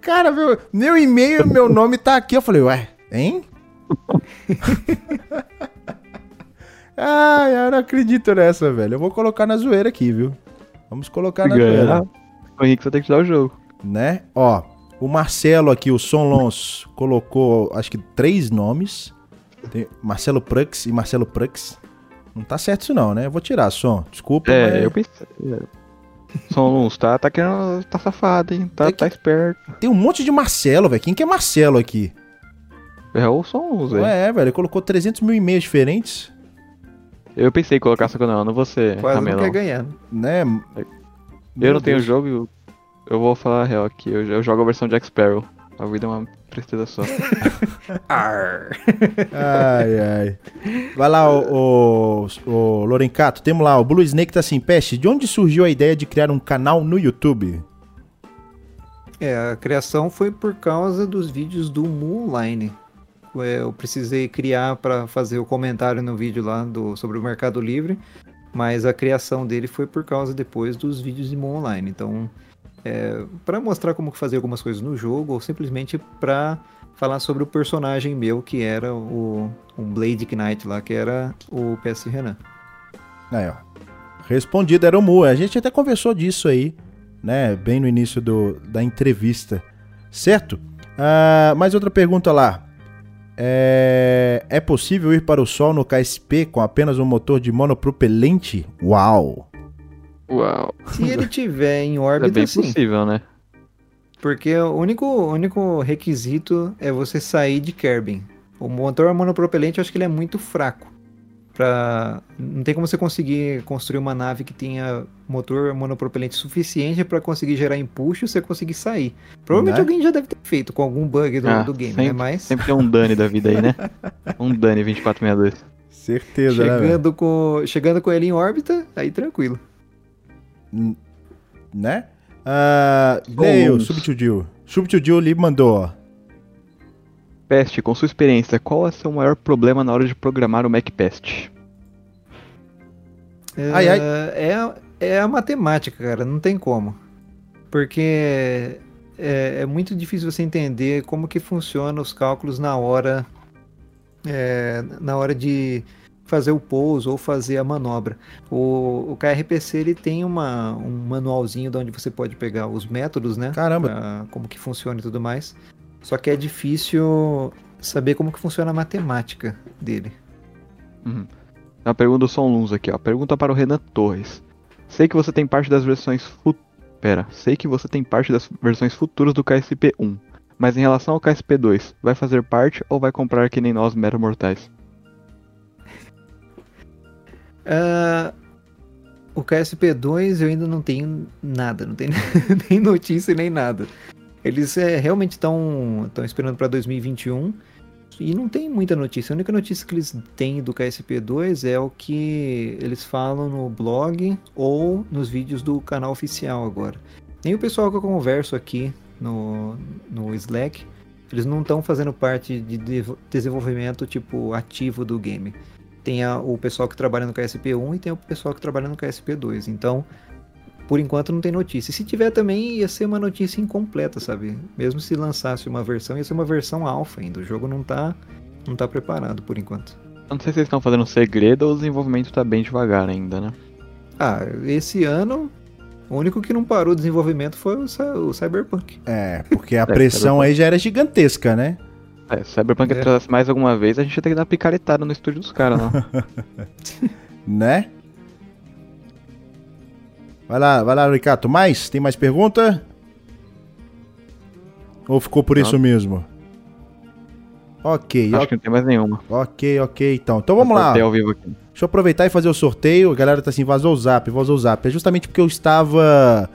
Cara, meu, meu e-mail, meu nome tá aqui. Eu falei, ué, hein? Ai, eu não acredito nessa, velho. Eu vou colocar na zoeira aqui, viu? Vamos colocar na Ganhar. zoeira. O Henrique só tem que dar o jogo. Né? Ó, o Marcelo aqui, o Sonlons, colocou, acho que três nomes. Tem Marcelo Prux e Marcelo Prux. Não tá certo isso não, né? Eu vou tirar, Som. Desculpa, É, mas eu pensei. é. São uns, tá, tá querendo. Tá safado, hein? Tá, É que- tá esperto. tem um monte de Marcelo, velho. Quem que é Marcelo aqui? É o som uns, velho. Ué, é, velho, ele colocou 300 mil e-mails diferentes, Eu pensei em colocar, só que não, não vou ser Quase não quer ganhar. né? Eu Meu não tenho Deus. jogo, eu- eu vou falar a real aqui. Eu, eu jogo a versão Jack Sparrow. A vida é uma tristeza só. Ar. Ai, ai. Vai lá, o, o, o Lorencato, temos lá, o Blue Snake tá assim, Peste, de onde surgiu a ideia de criar um canal no YouTube? É, a criação foi por causa dos vídeos do Moonline. É, Eu precisei criar para fazer o comentário no vídeo lá do, sobre o Mercado Livre, mas a criação dele foi por causa depois dos vídeos de Moonline. Então, é, para mostrar como fazer algumas coisas no jogo, ou simplesmente para falar sobre o personagem meu, que era o um Blade Knight lá, que era o PS Renan. Aí, ó. Respondido era o Mu. A gente até conversou disso aí, né? Bem no início do, da entrevista. Certo? Ah, mais outra pergunta lá. É, é possível ir para o Sol no KSP com apenas um motor de monopropelente? Uau! Uau. Se ele tiver em É órbita, bem sim. possível, né? Porque o único, único requisito é você sair de Kerbin. O motor monopropelente eu acho que ele é muito fraco. Pra... Não tem como você conseguir construir uma nave que tenha motor monopropelente suficiente para conseguir gerar empuxo e você conseguir sair. Provavelmente Né? alguém já deve ter feito com algum bug do, Ah, do game, sempre, né? Mas Sempre tem um Dani da vida aí, né? Um Dani 2462. Certeza, né? chegando, com, chegando com ele em órbita, aí tranquilo. Né? O Bons. Subtudil. Subtudil ali mandou, ó. Peste, com sua experiência, qual é o seu maior problema na hora de programar o Mac Pest? Ai, ai. É, é a matemática, cara, não tem como. Porque é, é muito difícil você entender como que funciona os cálculos na hora é, na hora de fazer o pouso ou fazer a manobra. O, o KRPC ele tem uma, um manualzinho de onde você pode pegar os métodos, né? Caramba. Pra como que funciona e tudo mais. Só que é difícil saber como que funciona a matemática dele. Uhum. Uma pergunta do Som Luns aqui, ó. Pergunta para o Renan Torres. Sei que você tem parte das versões fu... Pera, sei que você tem parte das versões futuras do KSP1. Mas em relação ao KSP2, vai fazer parte ou vai comprar que nem nós, mero mortais? Ah, o KSP2 eu ainda não tenho nada, não tenho nem notícia nem nada. Eles é, realmente estão esperando para 2021 e não tem muita notícia. A única notícia que eles têm do KSP2 é o que eles falam no blog ou nos vídeos do canal oficial agora. Nem o pessoal que eu converso aqui no, no Slack, eles não estão fazendo parte de desenvolvimento tipo ativo do game. Tem a- o pessoal que trabalha no KSP1 e tem o pessoal que trabalha no KSP2. Então, por enquanto não tem notícia. E se tiver também ia ser uma notícia incompleta, sabe? Mesmo se lançasse uma versão, ia ser uma versão alfa ainda. O jogo não tá, não tá preparado por enquanto. Eu não sei se vocês estão fazendo segredo ou o desenvolvimento tá bem devagar ainda, né? Ah, esse ano, o único que não parou o desenvolvimento foi o, o Cyberpunk. É, porque a pressão aí já era gigantesca, né? É, se Cyberpunk É. atrasasse mais alguma vez, a gente ia ter que dar picaretada no estúdio dos caras, não. Né? Vai lá, vai lá, Ricardo. Mais? Tem mais pergunta? Ou ficou por Não. isso mesmo? Ok, Acho ok, que não tem mais nenhuma. ok, ok, então. Então vamos lá. Ao vivo aqui. Deixa eu aproveitar e fazer o sorteio. A galera tá assim, vazou o zap, vazou o zap. É justamente porque eu estava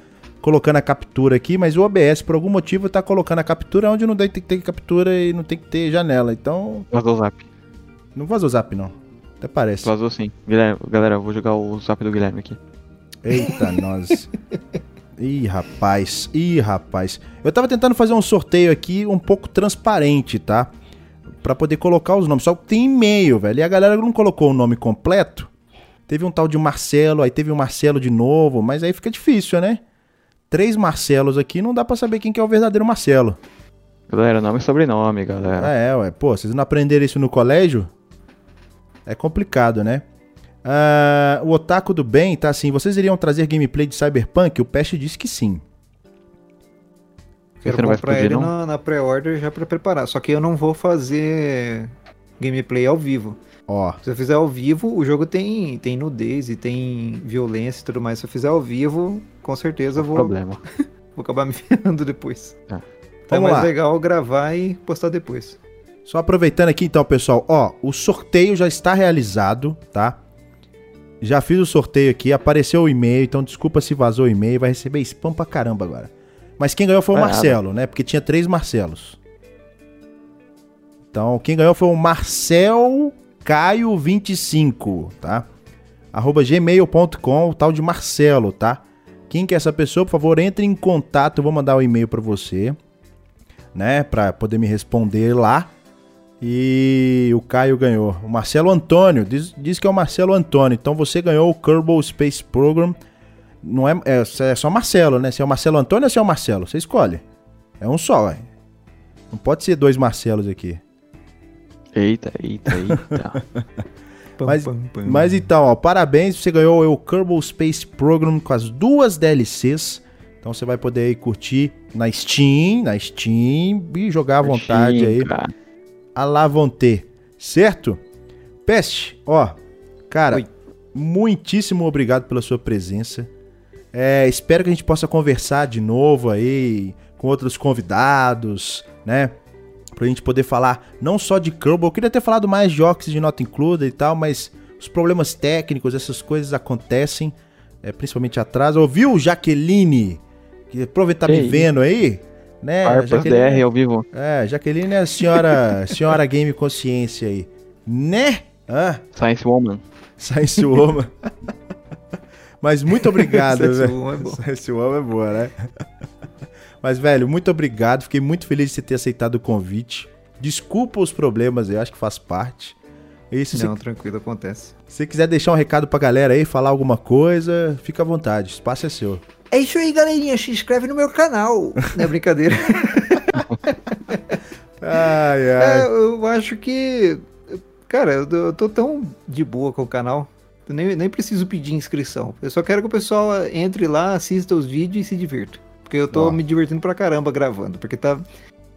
colocando a captura aqui, mas o OBS, por algum motivo, tá colocando a captura onde não tem que ter captura e não tem que ter janela. Então, Vazou o zap. não vazou o zap, não. Até parece. Vazou sim. Guilherme, galera, eu vou jogar o zap do Guilherme aqui. Eita, nós. Ih, rapaz. Ih, rapaz. Eu tava tentando fazer um sorteio aqui um pouco transparente, tá? Pra poder colocar os nomes. Só que tem e-mail, velho. E a galera não colocou o nome completo. Teve um tal de Marcelo, aí teve um Marcelo de novo, mas aí fica difícil, né? Três Marcelos aqui, não dá pra saber quem que é o verdadeiro Marcelo. Galera, nome e sobrenome, galera. É, ué. Pô, vocês não aprenderam isso no colégio? É complicado, né? Ah, o Otaku do Bem tá assim, vocês iriam trazer gameplay de Cyberpunk? O Pest disse que sim. Quero Você não vai comprar explodir, ele não? na, na pré-order já pra preparar. Só que eu não vou fazer gameplay ao vivo. Ó, Se eu fizer ao vivo, o jogo tem, tem nudez e tem violência e tudo mais. Se eu fizer ao vivo, com certeza eu vou, Problema. vou acabar me ferrando depois. Tá. Então é Vamos mais lá. legal gravar e postar depois. só aproveitando aqui então, pessoal, ó, o sorteio já está realizado, tá? Já fiz o sorteio aqui, apareceu o e-mail, então desculpa se vazou o e-mail, vai receber spam pra caramba agora. Mas quem ganhou foi o É, Marcelo, né? Porque tinha três Marcelos. Então, quem ganhou foi o Marcel Caio 25, tá? Arroba gmail.com, o tal de Marcelo, tá? Quem que é essa pessoa, por favor, entre em contato, eu vou mandar o e-mail pra você, né? Pra poder me responder lá. E o Caio ganhou. O Marcelo Antônio, diz, diz que é o Marcelo Antônio. Então você ganhou o Kerbal Space Program. Não é, é, é só Marcelo, né? Se é o Marcelo Antônio ou se é o Marcelo? Você escolhe. É um só, ué. Não pode ser dois Marcelos aqui. Eita, eita, eita. Pam, Mas- pam, pam. Mas então, ó, parabéns, você ganhou o Kerbal Space Program com as duas DLCs. Então você vai poder aí curtir na Steam, na Steam e jogar à vontade Sim, aí. cara. a lá vão ter, certo? Peste, ó, cara, Oi. muitíssimo obrigado pela sua presença. É, espero que a gente possa conversar de novo aí com outros convidados, né? Pra gente poder falar não só de Kerbal, eu queria ter falado mais de Oxys de Not Included e tal, mas os problemas técnicos, essas coisas acontecem, é, principalmente atrás. Ouviu, Jaqueline? Que aproveita tá me vendo aí, né? DR ao vivo. é, Jaqueline é a senhora, senhora Game Consciência aí. Né? Ah, Science Woman. Science Woman. Mas muito obrigado, Science velho. Woman é. Science Woman é boa, né? Mas, velho, muito obrigado. Fiquei muito feliz de você ter aceitado o convite. Desculpa os problemas, eu acho que faz parte. E se você, Não, tranquilo, acontece. se você quiser deixar um recado pra galera aí, falar alguma coisa, fica à vontade. O espaço é seu. É isso aí, galerinha. Se inscreve no meu canal. Não é brincadeira. Ai, É, ai. eu acho que. Cara, eu tô- eu tô tão de boa com o canal. Eu nem, nem preciso pedir inscrição. Eu só quero que o pessoal entre lá, assista os vídeos e se divirta. Porque eu tô me divertindo pra caramba gravando. Porque tá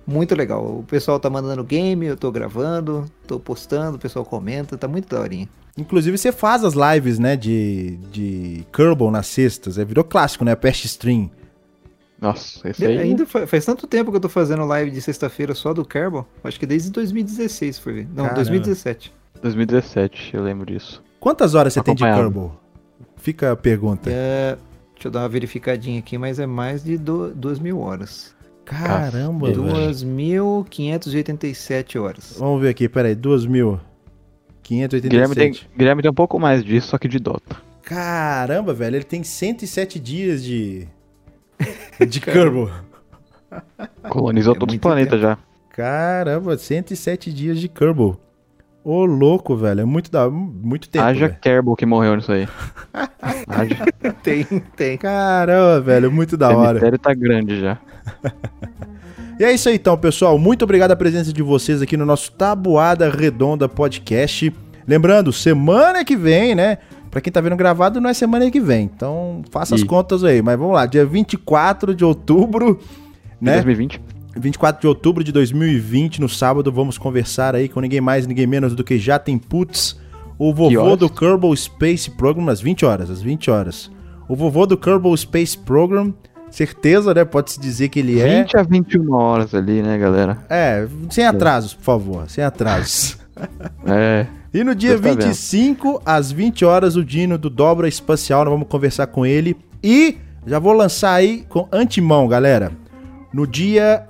muito legal. O pessoal tá mandando game, eu tô gravando, tô postando, o pessoal comenta, tá muito daorinha. Inclusive você faz as lives, né, de, de Kerbal nas sextas. É, virou clássico, né? Pest Stream. Nossa, esse aí. Ainda fa- faz tanto tempo que eu tô fazendo live de sexta-feira só do Kerbal. Acho que desde 2016 foi ver. Não, Caramba. 2017. 2017, eu lembro disso. Quantas horas você tem de. Kerbal? Fica a pergunta. É, deixa eu dar uma verificadinha aqui, mas é mais de do, 2 mil horas. Caramba, Cacete. velho. 2.587 horas. Vamos ver aqui, peraí. 2.587. Guilherme tem, Guilherme tem um pouco mais disso, só que de Dota. Caramba, velho. Ele tem 107 dias de... De Kerbal. Colonizou É todos os muito planetas já. Caramba, 107 dias de Kerbal. Ô, louco, velho. É muito, da... muito tempo, Haja velho. Kerbal que morreu nisso aí. Haja. Tem, tem. Caramba, velho. Muito da O hora. cemitério tá grande já. E é isso aí então, pessoal. Muito obrigado a presença de vocês aqui no nosso Tabuada Redonda Podcast. Lembrando, semana que vem, né? Pra quem tá vendo gravado, não é semana que vem. Então, faça as Ih. contas aí. Mas vamos lá, dia 24 de outubro, né? 2020. 24 de outubro de 2020, no sábado, vamos conversar aí com ninguém mais, ninguém menos do que Jatem Putz, o vovô do Kerbal Space Program, às 20 horas, às 20 horas. O vovô do Kerbal Space Program, certeza, né? Pode-se dizer que ele é. 20 a 21 horas ali, né, galera? É, sem atrasos, por favor, sem atrasos. É. E no dia Deus tá vendo. 25, às 20 horas, o Dino do Dobra Espacial, nós vamos conversar com ele. E já vou lançar aí com antemão, galera. No dia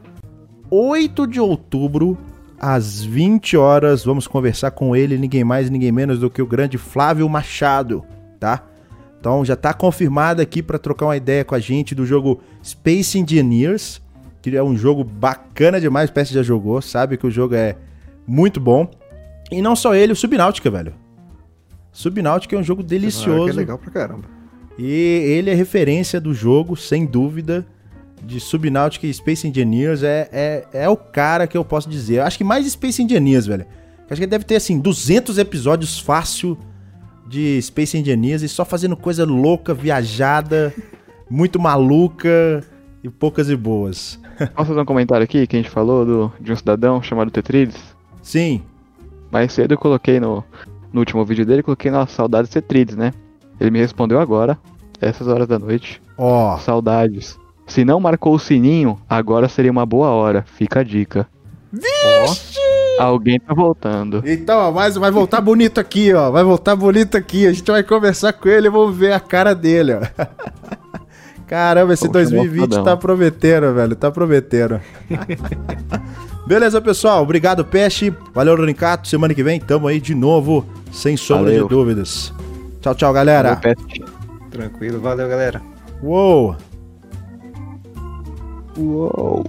8 de outubro, às 20 horas, vamos conversar com ele, ninguém mais, ninguém menos do que o grande Flávio Machado, tá? Então já tá confirmado aqui para trocar uma ideia com a gente do jogo Space Engineers, que é um jogo bacana demais, o PS já jogou, sabe que o jogo é muito bom. E não só ele, o Subnáutica, velho. Subnáutica é um jogo delicioso. é legal pra caramba. E ele é referência do jogo, sem dúvida. De Subnáutica e Space Engineers. É, é, é o cara que eu posso dizer. Eu acho que mais Space Engineers, velho. Eu acho que ele deve ter, assim, 200 episódios fácil de Space Engineers e só fazendo coisa louca, viajada, muito maluca e poucas e boas. Posso fazer um comentário aqui que a gente falou do, de um cidadão chamado Tetrides? Sim, Mais cedo eu coloquei no, no último vídeo dele, coloquei na saudades Tetrides, né? Ele me respondeu agora, essas horas da noite. ó. Saudades. Se não marcou o sininho, agora seria uma boa hora. Fica a dica. Ó, Alguém tá voltando. Então, ó, mas vai voltar bonito aqui, ó. Vai voltar bonito aqui. A gente vai conversar com ele e vamos ver a cara dele, ó. Caramba, esse Poxa, 2020 mofadão. tá prometendo, velho. Tá prometendo. Beleza, pessoal. Obrigado, Peste. Valeu, Ronicato. Semana que vem tamo aí de novo, sem sombra Valeu. de dúvidas. Tchau, tchau, galera. Valeu, Pet. tranquilo. Valeu, galera. Uou. Uou.